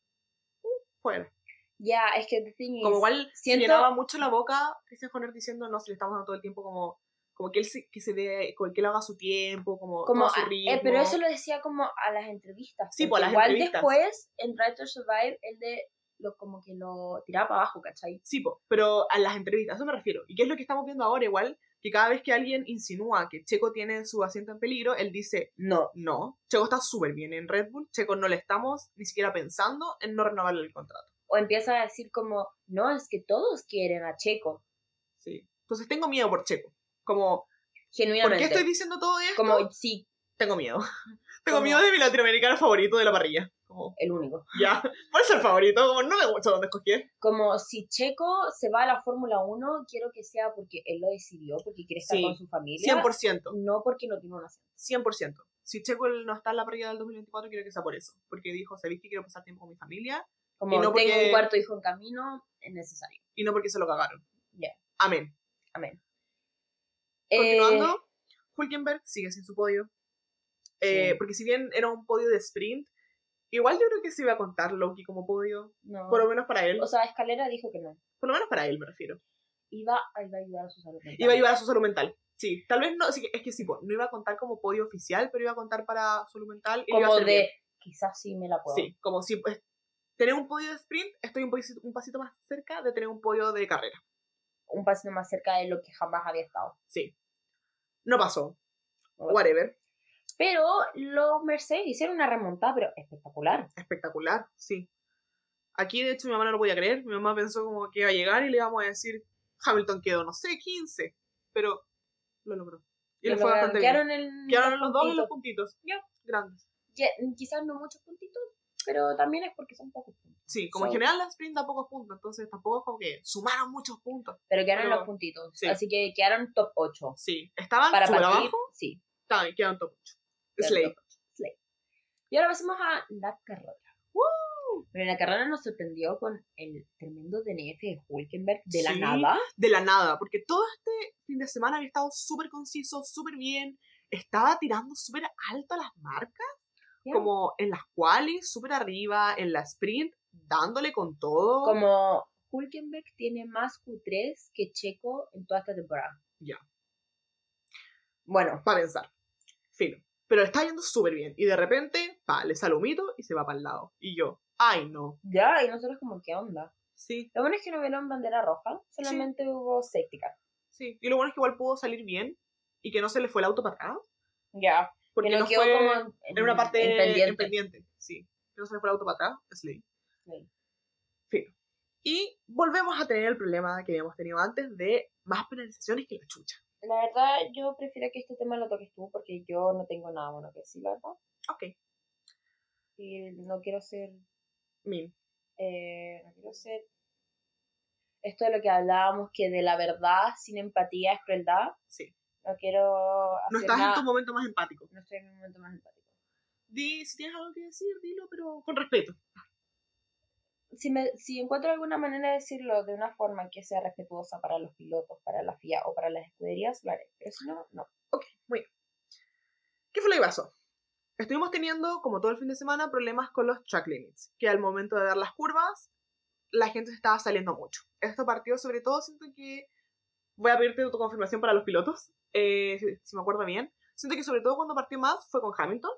"Uh, fuera. Ya, es que the thing Como is, igual siento- llenaba mucho la boca Christian Horner diciendo, no, si le estamos dando todo el tiempo como... Como que él se, que se dé, como que él haga su tiempo, como, como, su ah, ritmo. eh, pero eso lo decía como a las entrevistas. Sí, porque pues, las igual entrevistas. después, en Drive to Survive, él de lo, como que lo tiraba para abajo, ¿cachai? Sí, po, pero a las entrevistas, a eso me refiero. ¿Y qué es lo que estamos viendo ahora igual? Que cada vez que alguien insinúa que Checo tiene su asiento en peligro, él dice, No. no, Checo está súper bien en Red Bull, Checo no le estamos ni siquiera pensando en no renovarle el contrato. O empieza a decir como, no, es que todos quieren a Checo, Sí. Entonces tengo miedo por Checo. Como, ¿por genuinamente. qué estoy diciendo todo esto? Como, sí, Tengo miedo. tengo Como- miedo de mi latinoamericano favorito de la parrilla. Como, el único. ya, por eso el favorito, como no me gusta dónde escogí. Como si Checo se va a la Fórmula 1, quiero que sea porque él lo decidió, porque quiere estar Sí, con su familia. 100%. No porque no tiene una asiento. 100%. Si Checo no está en la parrilla del 2024, quiero que sea por eso. Porque dijo, sabéis que quiero pasar tiempo con mi familia Como Y no tengo porque- un cuarto hijo en camino, es necesario. y no porque se lo cagaron. Ya. Amén. Amén. Eh, Continuando, Hulkenberg sigue sin su podio. Eh, Sí. Porque si bien era un podio de sprint, igual yo creo que se iba a contar Loki como podio. no. Por lo menos para él. O sea, Escalera dijo que no. por lo menos para él me refiero. Iba, iba a ayudar a su salud mental. Iba a ayudar a su salud mental. Sí, tal vez no, es que sí, no iba a contar como podio oficial, pero iba a contar para salud mental. y Como de, bien. quizás sí me la puedo. Sí, como si pues, tener un podio de sprint, estoy un un pasito más cerca de tener un podio de carrera. Un pasito más cerca de lo que jamás había estado. Sí. No pasó. Whatever. Pero los Mercedes hicieron una remontada, pero espectacular. Espectacular, sí. Aquí, de hecho, mi mamá no lo podía creer. Mi mamá pensó como que iba a llegar y le íbamos a decir, Hamilton quedó, no sé, 15. Pero lo logró. Y le Lo fue lograron. bastante bien. Quedaron en Quedaron los dos en los puntitos. Ya. Grandes. Quizás no muchos puntitos, pero también es porque son pocos puntos. Sí, como en So- general la sprint da pocos puntos, entonces tampoco es como que sumaron muchos puntos. Pero quedaron en Pero- los puntitos. sí. Así que quedaron top 8. Sí, estaban Para partir, abajo, sí. estaban, quedaron top 8. quedaron Slay. Slay. Y ahora pasemos a la carrera. Pero en la carrera nos sorprendió con el tremendo DNF de Hulkenberg de la nada. De la nada, porque todo este fin de semana había estado súper conciso, súper bien. Estaba tirando súper alto las marcas, Como en las qualis, súper arriba, en la sprint, dándole con todo. Como Hulkenberg tiene más Q3 que Checo en toda esta temporada. Ya. Bueno, Para pensar. Fino. Pero está yendo súper bien. Y de repente, pa, le sale un mito y se va para el lado. Y yo, ay no. ya, y nosotros como, ¿qué onda? Sí, Lo bueno es que no vieron bandera roja, solamente hubo safety car. sí. Y lo bueno es que igual pudo salir bien y que no se le fue el auto para atrás. Ya, Porque que no, quedó fue como en, en una parte en en pendiente. Sí. Que no se fue el auto para atrás. Sí. Fino. Y volvemos a tener el problema que habíamos tenido antes de más penalizaciones que la chucha. La verdad, yo prefiero que este tema lo toques tú porque yo no tengo nada bueno que decir, la verdad. Ok. Y no quiero ser, Min. eh, no quiero ser esto de lo que hablábamos, que de la verdad sin empatía es crueldad. Sí. No quiero hacer No estás nada- en tu momento más empático. No estoy en mi momento más empático. Di, si tienes algo que decir, dilo, pero con respeto. Si, me, si encuentro alguna manera de decirlo de una forma que sea respetuosa para los pilotos, para la FIA o para las escuderías, lo haré. Pero si no, no. Ok, muy bien. ¿Qué fue lo que pasó? Estuvimos teniendo, como todo el fin de semana, problemas con los track limits, que al momento de dar las curvas, la gente se estaba saliendo mucho. Esto partió sobre todo, siento que... Voy a pedirte tu confirmación para los pilotos, eh, si, me acuerdo bien. Siento que sobre todo cuando partió más fue con Hamilton,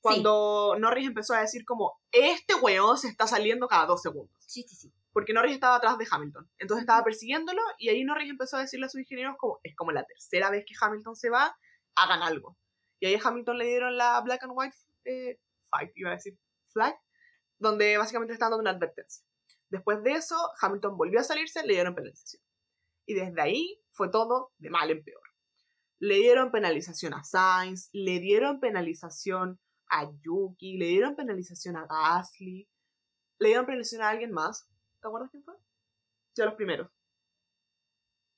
cuando Norris empezó a decir como, este weón se está saliendo cada dos segundos. Sí, sí, sí. Porque Norris estaba atrás de Hamilton. Entonces estaba persiguiéndolo y ahí Norris empezó a decirle a sus ingenieros como, es como la tercera vez que Hamilton se va, hagan algo. Y ahí a Hamilton le dieron la black and white eh, fight, iba a decir flag, donde básicamente le estaban dando una advertencia. Después de eso, Hamilton volvió a salirse, le dieron penalización. Y desde ahí fue todo de mal en peor. Le dieron penalización a Sainz, le dieron penalización a Yuki, le dieron penalización a Gasly, le dieron penalización a alguien más. ¿Te acuerdas quién fue? A los primeros.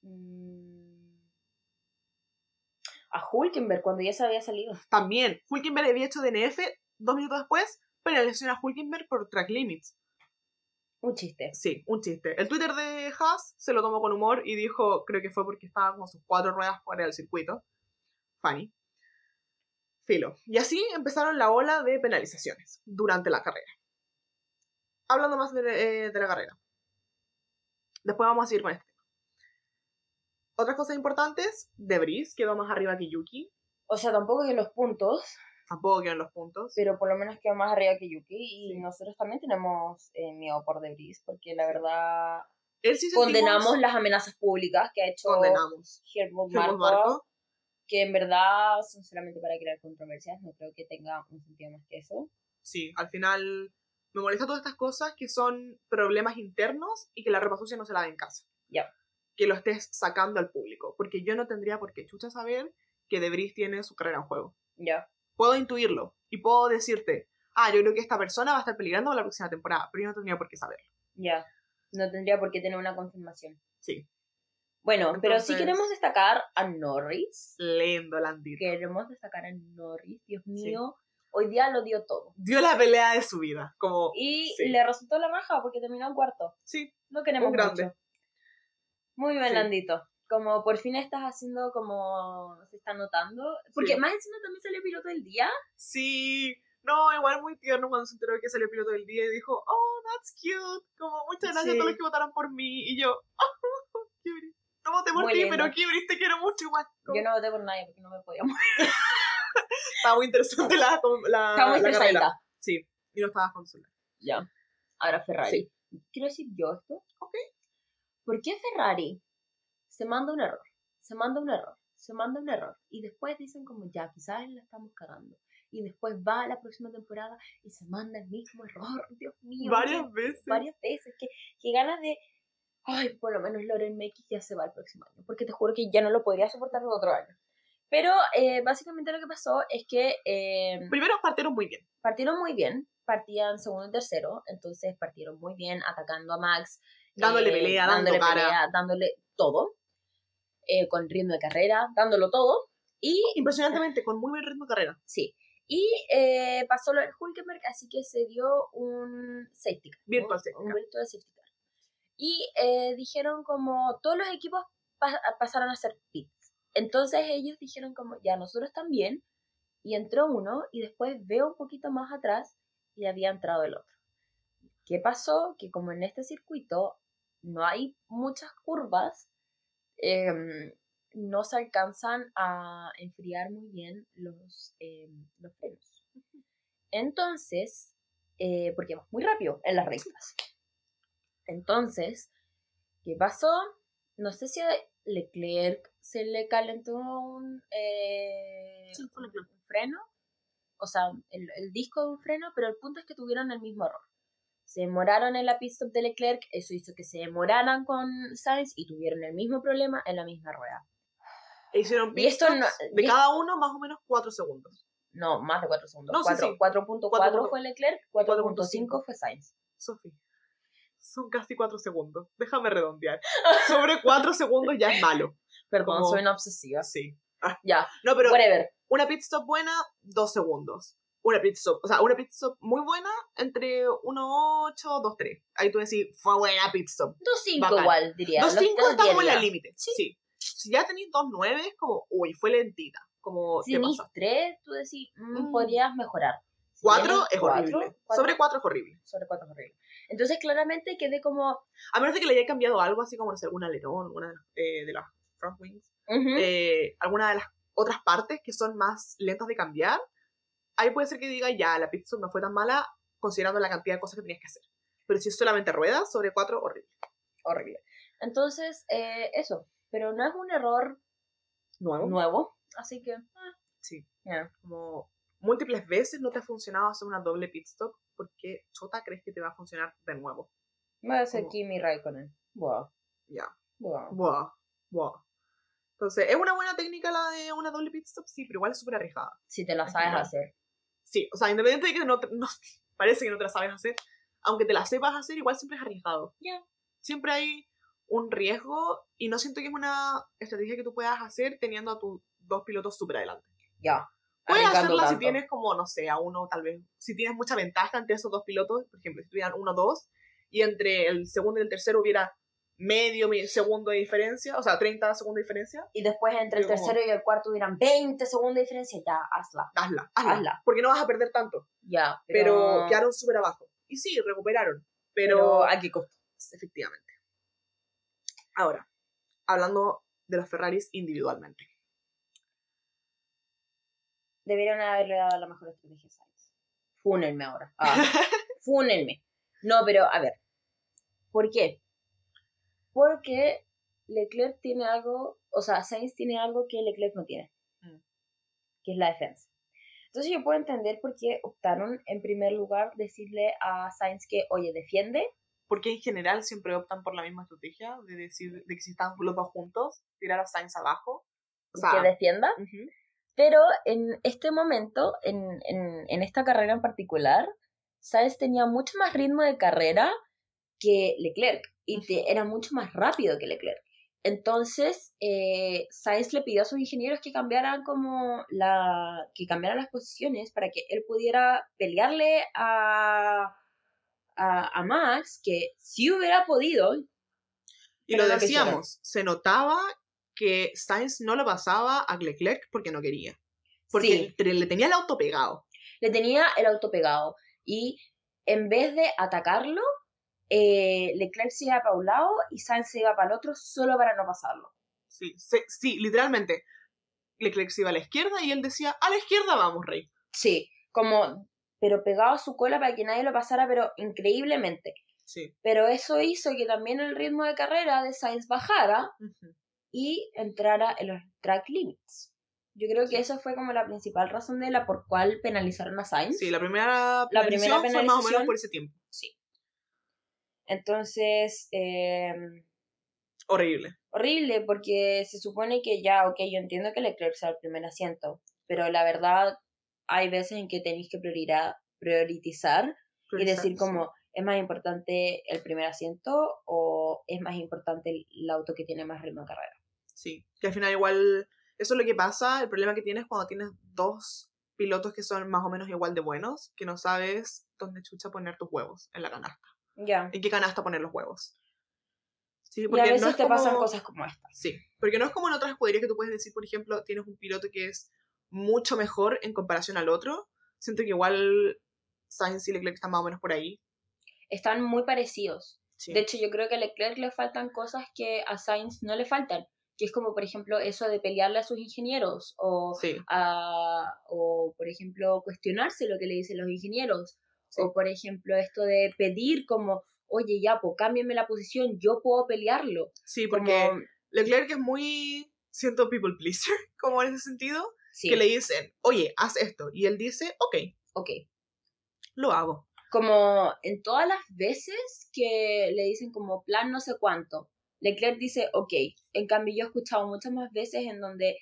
Mm. A Hulkenberg cuando ya se había salido. También, Hulkenberg había hecho DNF dos minutos después, penalización a Hulkenberg por track limits. Un chiste. Sí, un chiste. El Twitter de Haas se lo tomó con humor y dijo, creo que fue porque estaba con sus cuatro ruedas fuera del circuito. Funny. Filo. Y así empezaron la ola de penalizaciones durante la carrera. Hablando más de, eh, de la carrera. Después vamos a seguir con este. Otras cosas importantes, Debris quedó más arriba que Yuki. O sea, tampoco que los puntos, Tampoco quedan los puntos. pero por lo menos quedó más arriba que Yuki. Y Sí. nosotros también tenemos eh, miedo por Debris, porque la verdad Él sí condenamos las amenazas públicas que ha hecho Condenamos. Marko, Marko. que en verdad son solamente para crear controversias. No creo que tenga un sentido más que eso. sí, al final me molesta todas estas cosas que son problemas internos y que la ropa sucia no se lave en casa. Ya. Que lo estés sacando al público. Porque yo no tendría por qué chucha saber que Debris tiene su carrera en juego. Ya. Puedo intuirlo y puedo decirte, ah, yo creo que esta persona va a estar peligrando la próxima temporada, pero yo no tendría por qué saberlo. Ya. No tendría por qué tener una confirmación. Sí, Bueno, pero sí queremos destacar a Norris. lendo Landito. Queremos destacar a Norris. Dios mío, hoy día lo dio todo. Dio la pelea de su vida. Como, Y Sí. le resultó la raja porque terminó en cuarto. sí, Lo queremos Un grande. mucho. Muy bien, Sí. Landito. Como por fin estás haciendo como se está notando. Porque Sí. más encima también salió piloto del día. sí. No, igual muy tierno cuando se enteró que salió piloto del día y dijo, oh, that's cute. Como, muchas gracias Sí. a todos los que votaron por mí. Y yo, oh, Kibri, no voté por ti, pero Kibri, te quiero mucho igual. Como, Yo no voté por nadie porque no me podía mover. Estaba muy interesante la, la, Estaba muy la carrera. Sí, y no estabas con celular. Ya. Ahora Ferrari. Sí. Quiero decir yo esto. Ok. ¿Por qué Ferrari se manda un error? Se manda un error. Se manda un error. Y después dicen como, ya, quizás la estamos cagando. Y después va a la próxima temporada y se manda el mismo error. Dios mío. Varias veces. varias veces. Que, que ganas de... Ay, por lo menos Loren Mekis ya se va el próximo año. Porque te juro que ya no lo podría soportar otro año. Pero eh, básicamente lo que pasó es que... eh, Primero partieron muy bien. partieron muy bien, partían segundo y tercero, entonces partieron muy bien atacando a Max, Dándole eh, pelea, dando dándole cara. pelea, dándole todo, eh, con ritmo de carrera, dándolo todo, y Impresionantemente, con muy buen ritmo de carrera. sí, y eh, pasó lo del Hulkenberg, así que se dio un safety car, Virtual un- safety un car. virtual safety car. Y eh, dijeron como todos los equipos pa- pasaron a hacer pits, entonces ellos dijeron como ya nosotros también, y entró uno y después veo un poquito más atrás y había entrado el otro. ¿Qué pasó? Que como en este circuito no hay muchas curvas, em, no se alcanzan a enfriar muy bien los, em, los frenos. Entonces, eh, porque vas muy rápido en las rectas. Entonces, ¿qué pasó? No sé si a Leclerc se le calentó un, eh, Sí, un freno, o sea, el, el disco de un freno, pero el punto es que tuvieron el mismo error. Se demoraron en la pit stop de Leclerc, eso hizo que se demoraran con Sainz y tuvieron el mismo problema en la misma rueda. E hicieron pit esto no- de cada uno más o menos 4 segundos. No, más de 4 segundos. No, sí, Cuatro- sí. 4.4 4.4 fue Leclerc, 4.5 fue Sainz. Sofi, son casi 4 segundos. Déjame redondear. Sobre 4 segundos ya es malo. Perdón, Como- soy una obsesiva. Sí. Ya, No, pero whatever. una pit stop buena, 2 segundos. Una pit stop, o sea, una pit stop muy buena entre 1.8, 2.3. Ahí tú decís, fue buena pit stop. 2.5 Bacán. igual, diría. 2.5 Los- está muy diría. al límite. Sí. Sí. Si ya tenéis 2.9 es como, uy, fue lentita. Como, Si ¿qué tenéis pasa? 3, tú decís, mm, Mm. podrías mejorar. Si 4 tienes es horrible. cuatro- Sobre 4 es horrible. sobre 4 es horrible. Entonces, claramente quedé como. A menos de que le haya cambiado algo, así como, no sé, algún alerón, alguna eh, de las front wings, ujú, eh, alguna de las otras partes que son más lentas de cambiar, ahí puede ser que diga, ya, la pit stop no fue tan mala, considerando la cantidad de cosas que tenías que hacer. Pero si es solamente ruedas, sobre 4, horrible. horrible. Entonces, eh, eso. Pero no es un error Nuevo. nuevo. Así que. ah, Sí. ya. Como múltiples veces no te ha funcionado hacer una doble pit stop, porque chota crees que te va a funcionar de nuevo. Voy a Como- Kimi Raikkonen. Wow. Ya. Wow. Buah, buah. Entonces, ¿es una buena técnica la de una doble pit stop? Sí, pero igual es súper arriesgada. Si te la Es sabes hacer. Sí, o sea, independiente de que no, te- no parece que no te la sabes hacer, aunque te la sepas hacer, igual siempre es arriesgado. Ya. Siempre hay un riesgo y no siento que es una estrategia que tú puedas hacer teniendo a tus dos pilotos súper adelante. Ya. Puedes Arriesgando hacerla si tanto. tienes como, no sé, a uno tal vez, si tienes mucha ventaja entre esos dos pilotos, por ejemplo, si tuvieran uno dos y entre el segundo y el tercero hubiera medio segundo de diferencia, o sea, 30 segundos de diferencia, Y después entre el Yo como- tercero y el cuarto hubieran 20 segundos de diferencia. Ya, hazla. hazla, hazla, Hazla. porque no vas a perder tanto, Ya. pero, Pero, quedaron súper abajo. Y sí, recuperaron, pero, pero ¿a qué costo? efectivamente. Ahora, hablando de los Ferraris individualmente. Deberían haberle dado la mejor estrategia a Sainz. Fúnenme ahora. Ah, fúnenme. No, pero a ver. ¿Por qué? Porque Leclerc tiene algo, o sea, Sainz tiene algo que Leclerc no tiene. Mm. Que es la defensa. Entonces yo puedo entender por qué optaron en primer lugar decirle a Sainz que, oye, defiende. Porque en general siempre optan por la misma estrategia de decir de que si están los dos juntos, tirar a Sainz abajo. O sea, que defienda. Pero en este momento, en, en, en esta carrera en particular, Sainz tenía mucho más ritmo de carrera que Leclerc y te- era mucho más rápido que Leclerc. Entonces, eh, Sainz le pidió a sus ingenieros que cambiaran como la que cambiaran las posiciones para que él pudiera pelearle a, a, a Max, que si hubiera podido, Y lo no decíamos, se notaba que Sainz no lo pasaba a Leclerc porque no quería. Porque Sí. le tenía el auto pegado. le tenía el auto pegado y en vez de atacarlo, eh, Leclerc se iba para un lado y Sainz se iba para el otro solo para no pasarlo. Sí, sí, literalmente. Leclerc se iba a la izquierda y él decía, a la izquierda vamos, Rey. Sí, como pero pegado a su cola para que nadie lo pasara, pero increíblemente. Sí. Pero eso hizo que también el ritmo de carrera de Sainz bajara y entrara en los track limits. Yo creo que esa fue como la principal razón de la por cual penalizaron a Sainz. Sí, la primera La primera penalización fue más o menos por ese tiempo. Sí. Entonces, eh, Horrible. horrible porque se supone que ya, ok, yo entiendo que Leclerc sea el primer asiento, pero la verdad hay veces en que tenéis que priorizar, priorizar y decir Sí. como, ¿es más importante el primer asiento o es más importante el, el auto que tiene más ritmo de carrera? Sí, que al final igual, eso es lo que pasa, el problema que tienes cuando tienes dos pilotos que son más o menos igual de buenos, que no sabes dónde chucha poner tus huevos en la canasta. Ya. ¿En qué canasta poner los huevos? Sí, Y a veces no te pasan como- cosas como esta. Sí, porque no es como en otras escuderías que tú puedes decir, por ejemplo, tienes un piloto que es mucho mejor en comparación al otro. Siento que igual Sainz y Leclerc están más o menos por ahí. Están muy parecidos. Sí. De hecho, yo creo que a Leclerc le faltan cosas que a Sainz no le faltan. Que es como, por ejemplo, eso de pelearle a sus ingenieros o, sí, a- o por ejemplo, cuestionarse lo que le dicen los ingenieros. Sí. O, por ejemplo, esto de pedir como, oye, ya, pues cámbiame la posición, yo puedo pelearlo. sí, Como, porque Leclerc es muy, siento, people pleaser, como en ese sentido, sí, que le dicen, oye, haz esto, y él dice, ok, ok. lo hago. Como en todas las veces que le dicen como plan no sé cuánto, Leclerc dice, ok. En cambio, yo he escuchado muchas más veces en donde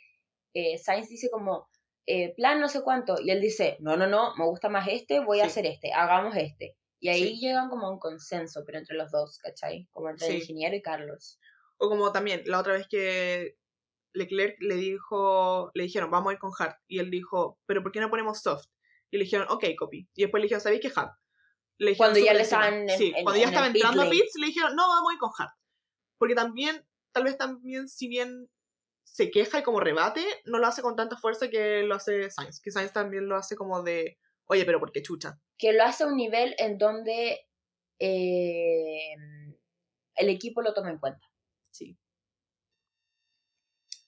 eh, Sainz dice como, eh, plan no sé cuánto, y él dice, no, no, no, me gusta más este, voy a Sí. hacer este, hagamos este. Y ahí Sí. llegan como a un consenso, pero entre los dos, ¿cachai? Como entre el ingeniero y Carlos. O como también, la otra vez que Leclerc le dijo, le dijeron, vamos a ir con hard, y él dijo, pero ¿por qué no ponemos soft? Y le dijeron, ok, copy. Y después le dijeron, ¿sabéis qué hard? Le dijeron Cuando ya le estaban en- Sí, en- cuando ya en estaba el pit entrando a pits, le dijeron, no, vamos a ir con hard. Porque también, tal vez también, si bien se queja y como rebate, no lo hace con tanta fuerza que lo hace Sainz. Que Sainz también lo hace como de, oye, pero ¿por qué chucha? Que lo hace a un nivel en donde eh, el equipo lo toma en cuenta. Sí.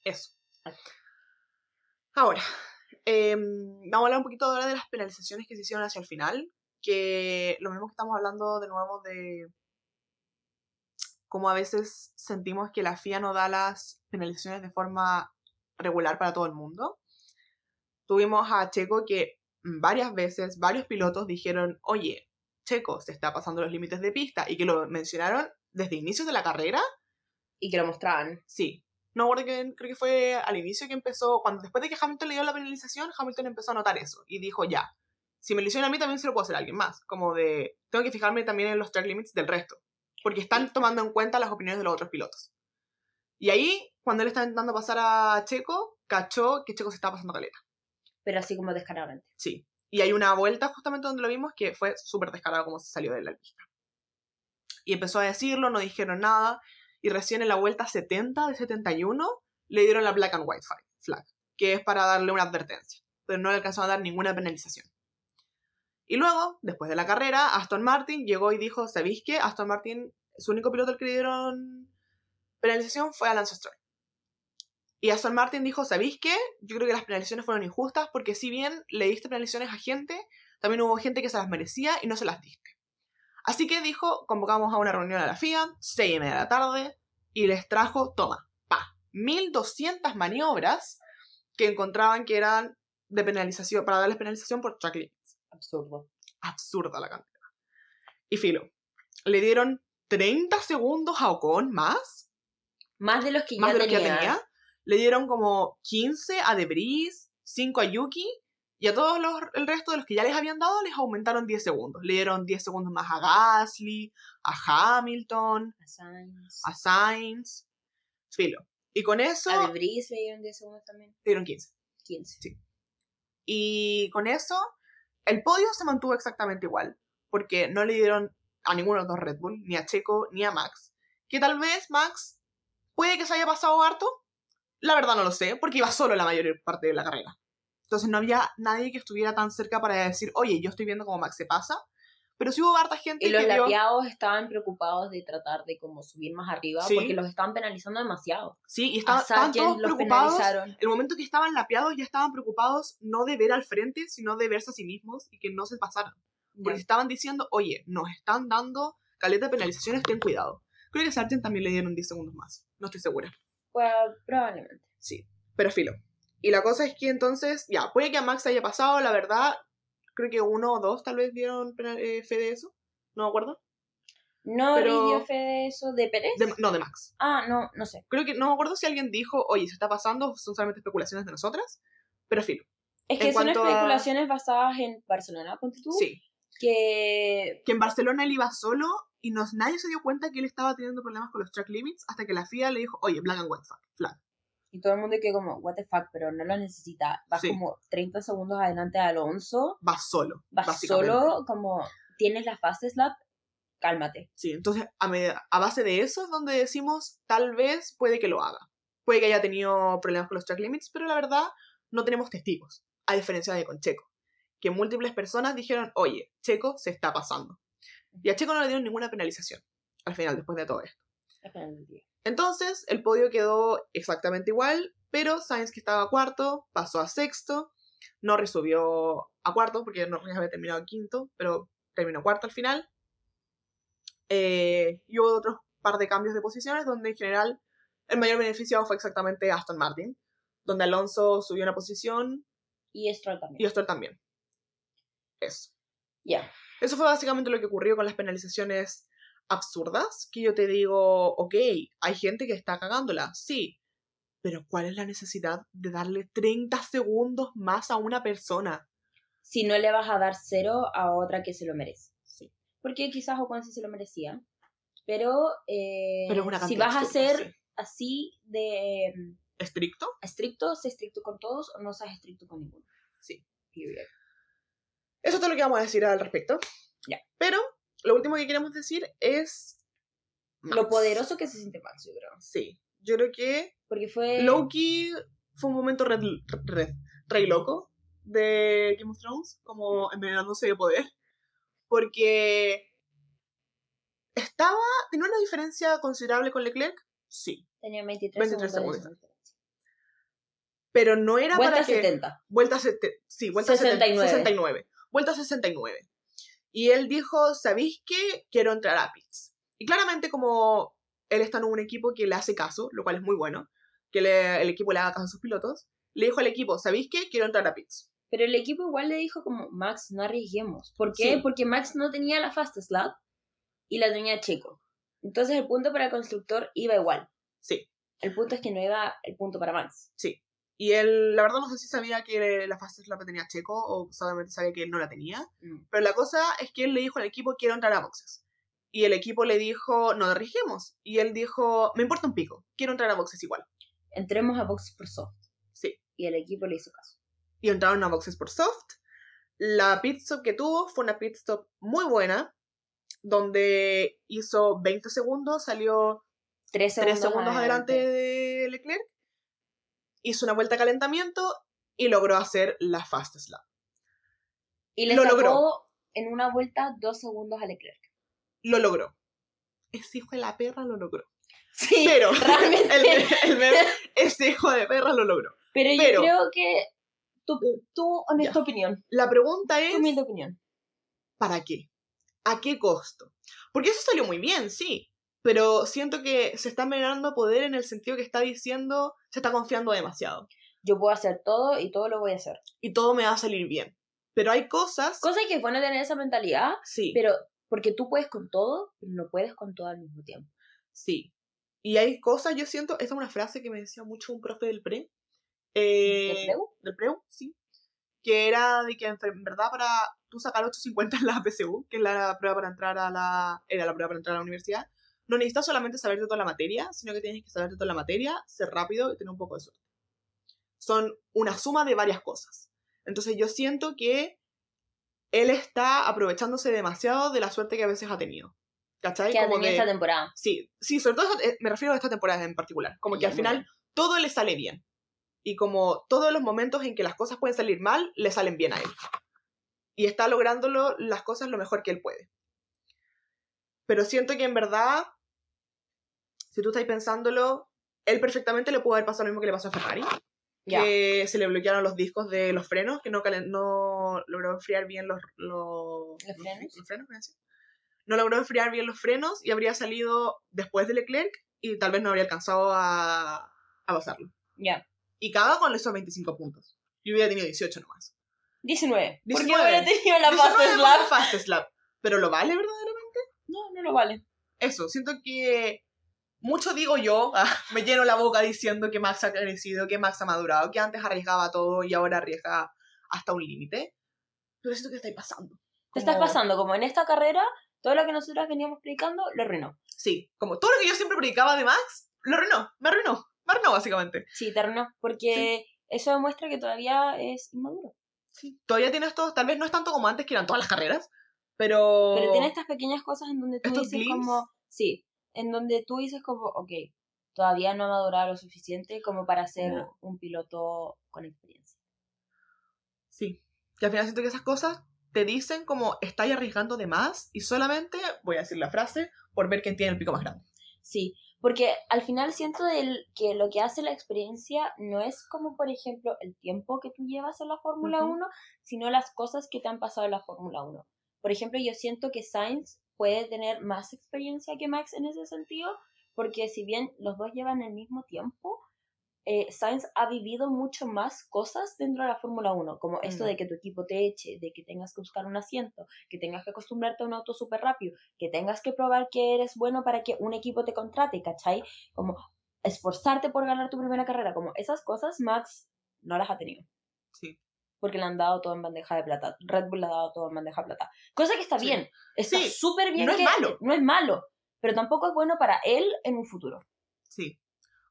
Eso. Ahora, em, vamos a hablar un poquito ahora de las penalizaciones que se hicieron hacia el final, que lo mismo que estamos hablando de nuevo de cómo a veces sentimos que la FIA no da las penalizaciones de forma regular para todo el mundo. Tuvimos a Checo que varias veces, varios pilotos dijeron, oye, Checo se está pasando los límites de pista y que lo mencionaron desde inicios de la carrera Y que lo mostraban. Sí. No recuerdo que creo que fue al inicio que empezó, cuando después de que Hamilton le dio la penalización, Hamilton empezó a notar eso y dijo ya, si me lo hicieron a mí también se lo puedo hacer a alguien más, como de, tengo que fijarme también en los track limits del resto, porque están tomando en cuenta las opiniones de los otros pilotos. Y ahí, cuando él estaba intentando pasar a Checo, cachó que Checo se estaba pasando caleta. Pero así como descaradamente. Sí. Y hay una vuelta justamente donde lo vimos que fue súper descarado como se salió de la pista. Y empezó a decirlo, no dijeron nada. Y recién en la vuelta 70 de 71 le dieron la black and white flag, flag, que es para darle una advertencia. Pero no le alcanzó a dar ninguna penalización. Y luego, después de la carrera, Aston Martin llegó y dijo, ¿sabéis qué? Aston Martin, su único piloto al que le dieron penalización fue a Lance Stroll. Y Aston Martin dijo, ¿sabéis qué? Yo creo que las penalizaciones fueron injustas porque si bien le diste penalizaciones a gente, también hubo gente que se las merecía y no se las diste. Así que dijo, convocamos a una reunión a la FIA, 6 y media de la tarde, y les trajo, toma, pa, 1200 maniobras que encontraban que eran de penalización, para darles penalización por track. Absurdo. Absurda la cantidad. Y filo, le dieron 30 segundos a Ocon más Más de los que más ya de lo que ya tenía. tenía. Le dieron como 15 a Debris, 5 a Yuki, y a todos los, el resto de los que ya les habían dado les aumentaron 10 segundos. Le dieron 10 segundos más a Gasly, a Hamilton, A Sainz. a Sainz, filo. Y con eso A Debris le dieron 10 segundos también. le dieron 15. 15. Y con eso el podio se mantuvo exactamente igual, porque no le dieron a ninguno de los dos Red Bull, ni a Checo, ni a Max. Que tal vez Max puede que se haya pasado harto, la verdad no lo sé, porque iba solo la mayor parte de la carrera. Entonces no había nadie que estuviera tan cerca para decir, oye, yo estoy viendo cómo Max se pasa, pero sí hubo harta gente Y los que vio- estaban preocupados de tratar de como subir más arriba Sí. porque los estaban penalizando demasiado. Sí, y estaban, estaban todos los preocupados. penalizaron. El momento que estaban lapeados ya estaban preocupados no de ver al frente, sino de verse a sí mismos y que no se pasaran. Porque estaban diciendo, oye, nos están dando caleta de penalizaciones, ten cuidado. Creo que a Sargent también le dieron 10 segundos más. No estoy segura. Pues, probablemente. Sí, pero filo. Y la cosa es que entonces, ya, puede que a Max haya pasado, la verdad, creo que uno o dos tal vez dieron eh, fe de eso. No me acuerdo. ¿No Pero- dio fe de eso de Pérez? De- no, de Max. Ah, no, no sé. Creo que no me acuerdo si alguien dijo, oye, se está pasando, son solamente especulaciones de nosotras. Pero filo. Es En que son a- especulaciones basadas en Barcelona, ponte tú. Sí. Que Que en Barcelona él iba solo y nos, nadie se dio cuenta que él estaba teniendo problemas con los track limits hasta que la FIA le dijo, oye, black and white flag. Y todo el mundo que como, what the fuck, pero no lo necesita. Vas Sí. como 30 segundos adelante de Alonso, Va solo. vas solo, como tienes la fast slap, cálmate. Sí, entonces a, me- a base de eso es donde decimos, tal vez puede que lo haga. Puede que haya tenido problemas con los track limits, pero la verdad no tenemos testigos, a diferencia de con Checo, que múltiples personas dijeron, oye, Checo se está pasando. Y a Checo no le dieron ninguna penalización, al final, después de todo esto. Entonces, el podio quedó exactamente igual, pero Sainz, que estaba cuarto, pasó a sexto. Norris subió a cuarto, porque Norris había terminado quinto, pero terminó cuarto al final. Eh, y hubo otros par de cambios de posiciones, donde en general el mayor beneficiado fue exactamente Aston Martin, donde Alonso subió una posición Y Stroll también. y Stroll también. Eso. Ya. Eso fue básicamente lo que ocurrió con las penalizaciones absurdas, que yo te digo, ok, hay gente que está cagándola, sí, pero ¿cuál es la necesidad de darle 30 segundos más a una persona? Si no le vas a dar cero a otra que se lo merece. Sí. Porque quizás Ocon sí se lo merecía. Pero, eh, Pero una si vas a ser así de mm, ¿Estricto? estricto, sé estricto con todos o no seas estricto con ninguno. Sí. Eso es todo lo que vamos a decir al respecto. Ya. Pero lo último que queremos decir es... Lo Max. poderoso que se siente Max, yo creo. Sí, yo creo que Porque fue... Loki fue un momento red, red- rey loco de Game of Thrones, como envenenándose de poder, porque estaba, tenía una diferencia considerable con Leclerc, sí, Tenía 23, 23 segundos. pero no era Vuelta para que... 70. Vuelta, sete- sí, vuelta 69. 69. Vuelta 69. Y él dijo, ¿sabéis qué? Quiero entrar a pits. Y claramente como él está en un equipo que le hace caso, lo cual es muy bueno, que le- el equipo le haga caso a sus pilotos, le dijo al equipo, ¿sabéis qué? Quiero entrar a pits. Pero el equipo igual le dijo como, Max, no arriesguemos. ¿Por qué? Sí. Porque Max no tenía la fast slap y la tenía Checo. Entonces el punto para el constructor iba igual. Sí, El punto es que no iba el punto para Max. sí. Y él, la verdad no sé si sabía que la slap la tenía Checo o solamente sabía que él no la tenía. Mm. Pero la cosa es que él le dijo al equipo, quiero entrar a boxes. Y el equipo le dijo, no arriesguemos. Y él dijo, me importa un pico, quiero entrar a boxes igual. Entremos a boxes por soft. Sí. Y el equipo le hizo caso. y entraron a boxes por soft. La pit stop que tuvo fue una pit stop muy buena, donde hizo 20 segundos, salió Tres 3 segundos, segundos adelante de Leclerc, hizo una vuelta de calentamiento y logró hacer la fast slap. Y le Lo sacó logró. en una vuelta dos segundos a Leclerc. Lo logró. Ese hijo de la perra lo logró. Sí, Pero realmente. el, el meme, ese hijo de perra lo logró. Pero, pero- yo creo que tu, tu honesta opinión, La pregunta tu es, humilde opinión. ¿para qué? ¿A qué costo? Porque eso salió muy bien, sí. Pero siento que se está envenenando poder en el sentido que está diciendo, se está confiando demasiado. Yo puedo hacer todo y todo lo voy a hacer. Y todo me va a salir bien. Pero hay cosas... Cosa que es bueno tener esa mentalidad, sí, pero porque tú puedes con todo, pero no puedes con todo al mismo tiempo. sí. Y hay cosas, yo siento, esa es una frase que me decía mucho un profe del pre. eh, ¿Del preu? Del preu, sí. Que era de que en en verdad para tú sacar 850 en la PSU, que es la prueba para entrar a la... Era la prueba para entrar a la universidad, no necesitas solamente saberte toda la materia, sino que tienes que saberte toda la materia, ser rápido y tener un poco de suerte. Son una suma de varias cosas. Entonces yo siento que él está aprovechándose demasiado de la suerte que a veces ha tenido. ¿Cachai? Que ha tenido de- esta temporada. Sí, sí, sobre todo eh, me refiero a esta temporada en particular. Como que al final bien. todo le sale bien. Y como todos los momentos en que las cosas pueden salir mal, le salen bien a él. y está lográndolo las cosas lo mejor que él puede. Pero siento que en verdad, si tú estás pensándolo, él perfectamente le pudo haber pasado lo mismo que le pasó a Ferrari. Ya. Que se le bloquearon los discos de los frenos, que no, no logró enfriar bien los, los, ¿Los frenos? los frenos. No logró enfriar bien los frenos y habría salido después de Leclerc y tal vez no habría alcanzado a, a pasarlo. Ya. Y caga con esos 25 puntos. Yo hubiera tenido 18 nomás. 19. ¿Por qué 19. hubiera tenido la 19 fast slap? Fast Slap. Pero lo vale verdaderamente. No, no lo vale. Eso, siento que mucho digo yo, ah, me lleno la boca diciendo que Max ha crecido, que Max ha madurado, que antes arriesgaba todo y ahora arriesga hasta un límite. Pero siento que está ahí pasando. Te estás Como- pasando como en esta carrera, todo lo que nosotras veníamos predicando lo arruinó. Sí, como todo lo que yo siempre predicaba de Max, lo arruinó, me arruinó, me arruinó básicamente. Sí, te arruinó. Porque eso demuestra que todavía es inmaduro. Sí. Todavía tiene estos, tal vez no es tanto como antes que eran todas las carreras, pero... Pero tiene estas pequeñas cosas en donde tú ¿Estos dices como... Sí, en donde tú dices como, ok, todavía no ha madurado lo suficiente como para ser No. un piloto con experiencia. Sí, que al final siento que esas cosas te dicen como estáis arriesgando de más y solamente, voy a decir la frase, por ver quién tiene el pico más grande. Sí, porque al final siento del- que lo que hace la experiencia no es como, por ejemplo, el tiempo que tú llevas en la Fórmula Ujú. 1, sino las cosas que te han pasado en la Fórmula 1. Por ejemplo, yo siento que Sainz puede tener más experiencia que Max en ese sentido, porque si bien los dos llevan el mismo tiempo, eh, Sainz ha vivido mucho más cosas dentro de la Fórmula 1, como esto de que tu equipo te eche, de que tengas que buscar un asiento, que tengas que acostumbrarte a un auto súper rápido, que tengas que probar que eres bueno para que un equipo te contrate, ¿cachai? Como esforzarte por ganar tu primera carrera, como esas cosas Max no las ha tenido, Sí. Porque le han dado todo en bandeja de plata, Red Bull le ha dado todo en bandeja de plata, cosa que está Sí. bien, está Sí, súper bien, no es malo. no es malo, pero tampoco es bueno para él en un futuro. Sí.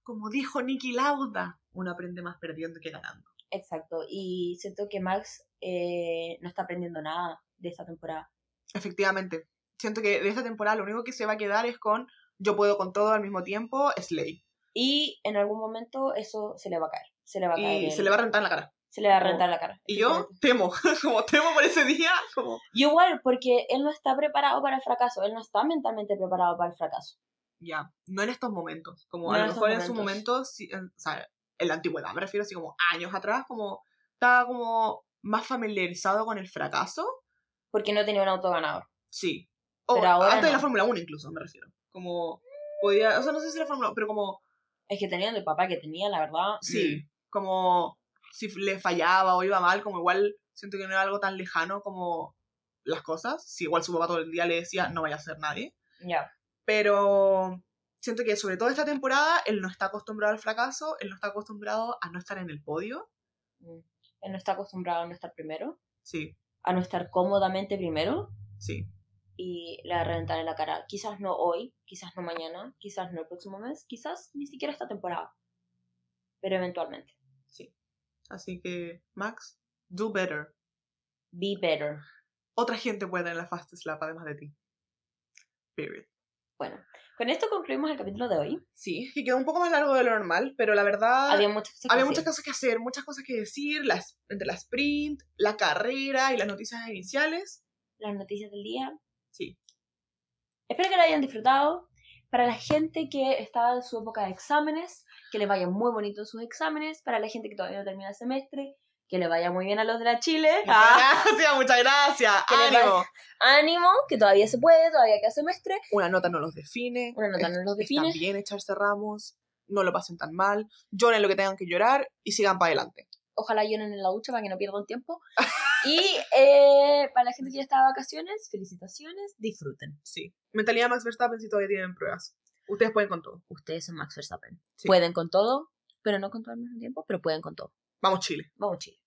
Como dijo Nicky Lauda, uno aprende más perdiendo que ganando. Exacto, y siento que Max eh, no está aprendiendo nada de esta temporada. Efectivamente. Siento que de esta temporada lo único que se va a quedar es con yo puedo con todo al mismo tiempo, Slay. Y en algún momento eso se le va a caer. Se le va a caer. Y el- se le va a rentar en la cara. Se le va a rentar la cara. Y yo temo, como temo por ese día, como... Y igual, porque él no está preparado para el fracaso. Él no está mentalmente preparado para el fracaso. Ya, no en estos momentos. Como No a lo mejor en su momentos. momento, sí, en- o sea, en la antigüedad, me refiero así como años atrás, como estaba como más familiarizado con el fracaso. Porque no tenía un auto ganador. Sí. O Pero ahora antes de la no. Fórmula 1 incluso, me refiero. Como podía, o sea, no sé si la Fórmula 1, pero como Es que teniendo el papá que tenía, la verdad. Sí, como si le fallaba o iba mal, como igual siento que no era algo tan lejano como las cosas. Si igual su papá todo el día le decía, no vaya a ser nadie. Ya. Pero siento que sobre todo esta temporada, él no está acostumbrado al fracaso, él no está acostumbrado a no estar en el podio. Mm. Él no está acostumbrado a no estar primero. Sí, A no estar cómodamente primero. sí, Y le va a reventar en la cara. Quizás no hoy, quizás no mañana, quizás no el próximo mes, quizás ni siquiera esta temporada. Pero eventualmente. Sí. Así que, Max, do better. Be better. Otra gente puede tener la fast slap además de ti. Period. Bueno, con esto concluimos el capítulo de hoy. Sí, que quedó un poco más largo de lo normal, pero la verdad... Había muchas cosas que Había muchas cosas que hacer, muchas cosas que decir, las, entre la sprint, la carrera y las noticias iniciales. Las noticias del día. Sí. Espero que lo hayan disfrutado. Para la gente que está en su época de exámenes, que les vaya muy bonito sus exámenes. Para la gente que todavía no termina el semestre, que le vaya muy bien a los de la Chile. Ah, Muchas gracias, muchas gracias. Ánimo. ánimo, que todavía se puede, todavía queda semestre. Una nota no los define. Una nota no los define. Bien echarse ramos. No lo pasen tan mal. Lloren lo que tengan que llorar y sigan para adelante. Ojalá lloren en la ducha para que no pierdan tiempo. Y eh, para la gente que ya está de vacaciones, felicitaciones, disfruten. Sí. Mentalidad Max Verstappen si todavía tienen pruebas. Ustedes pueden con todo. Ustedes son Max Verstappen. Sí. Pueden con todo, pero no con todo al mismo tiempo, pero pueden con todo. Vamos, Chile. Vamos, Chile.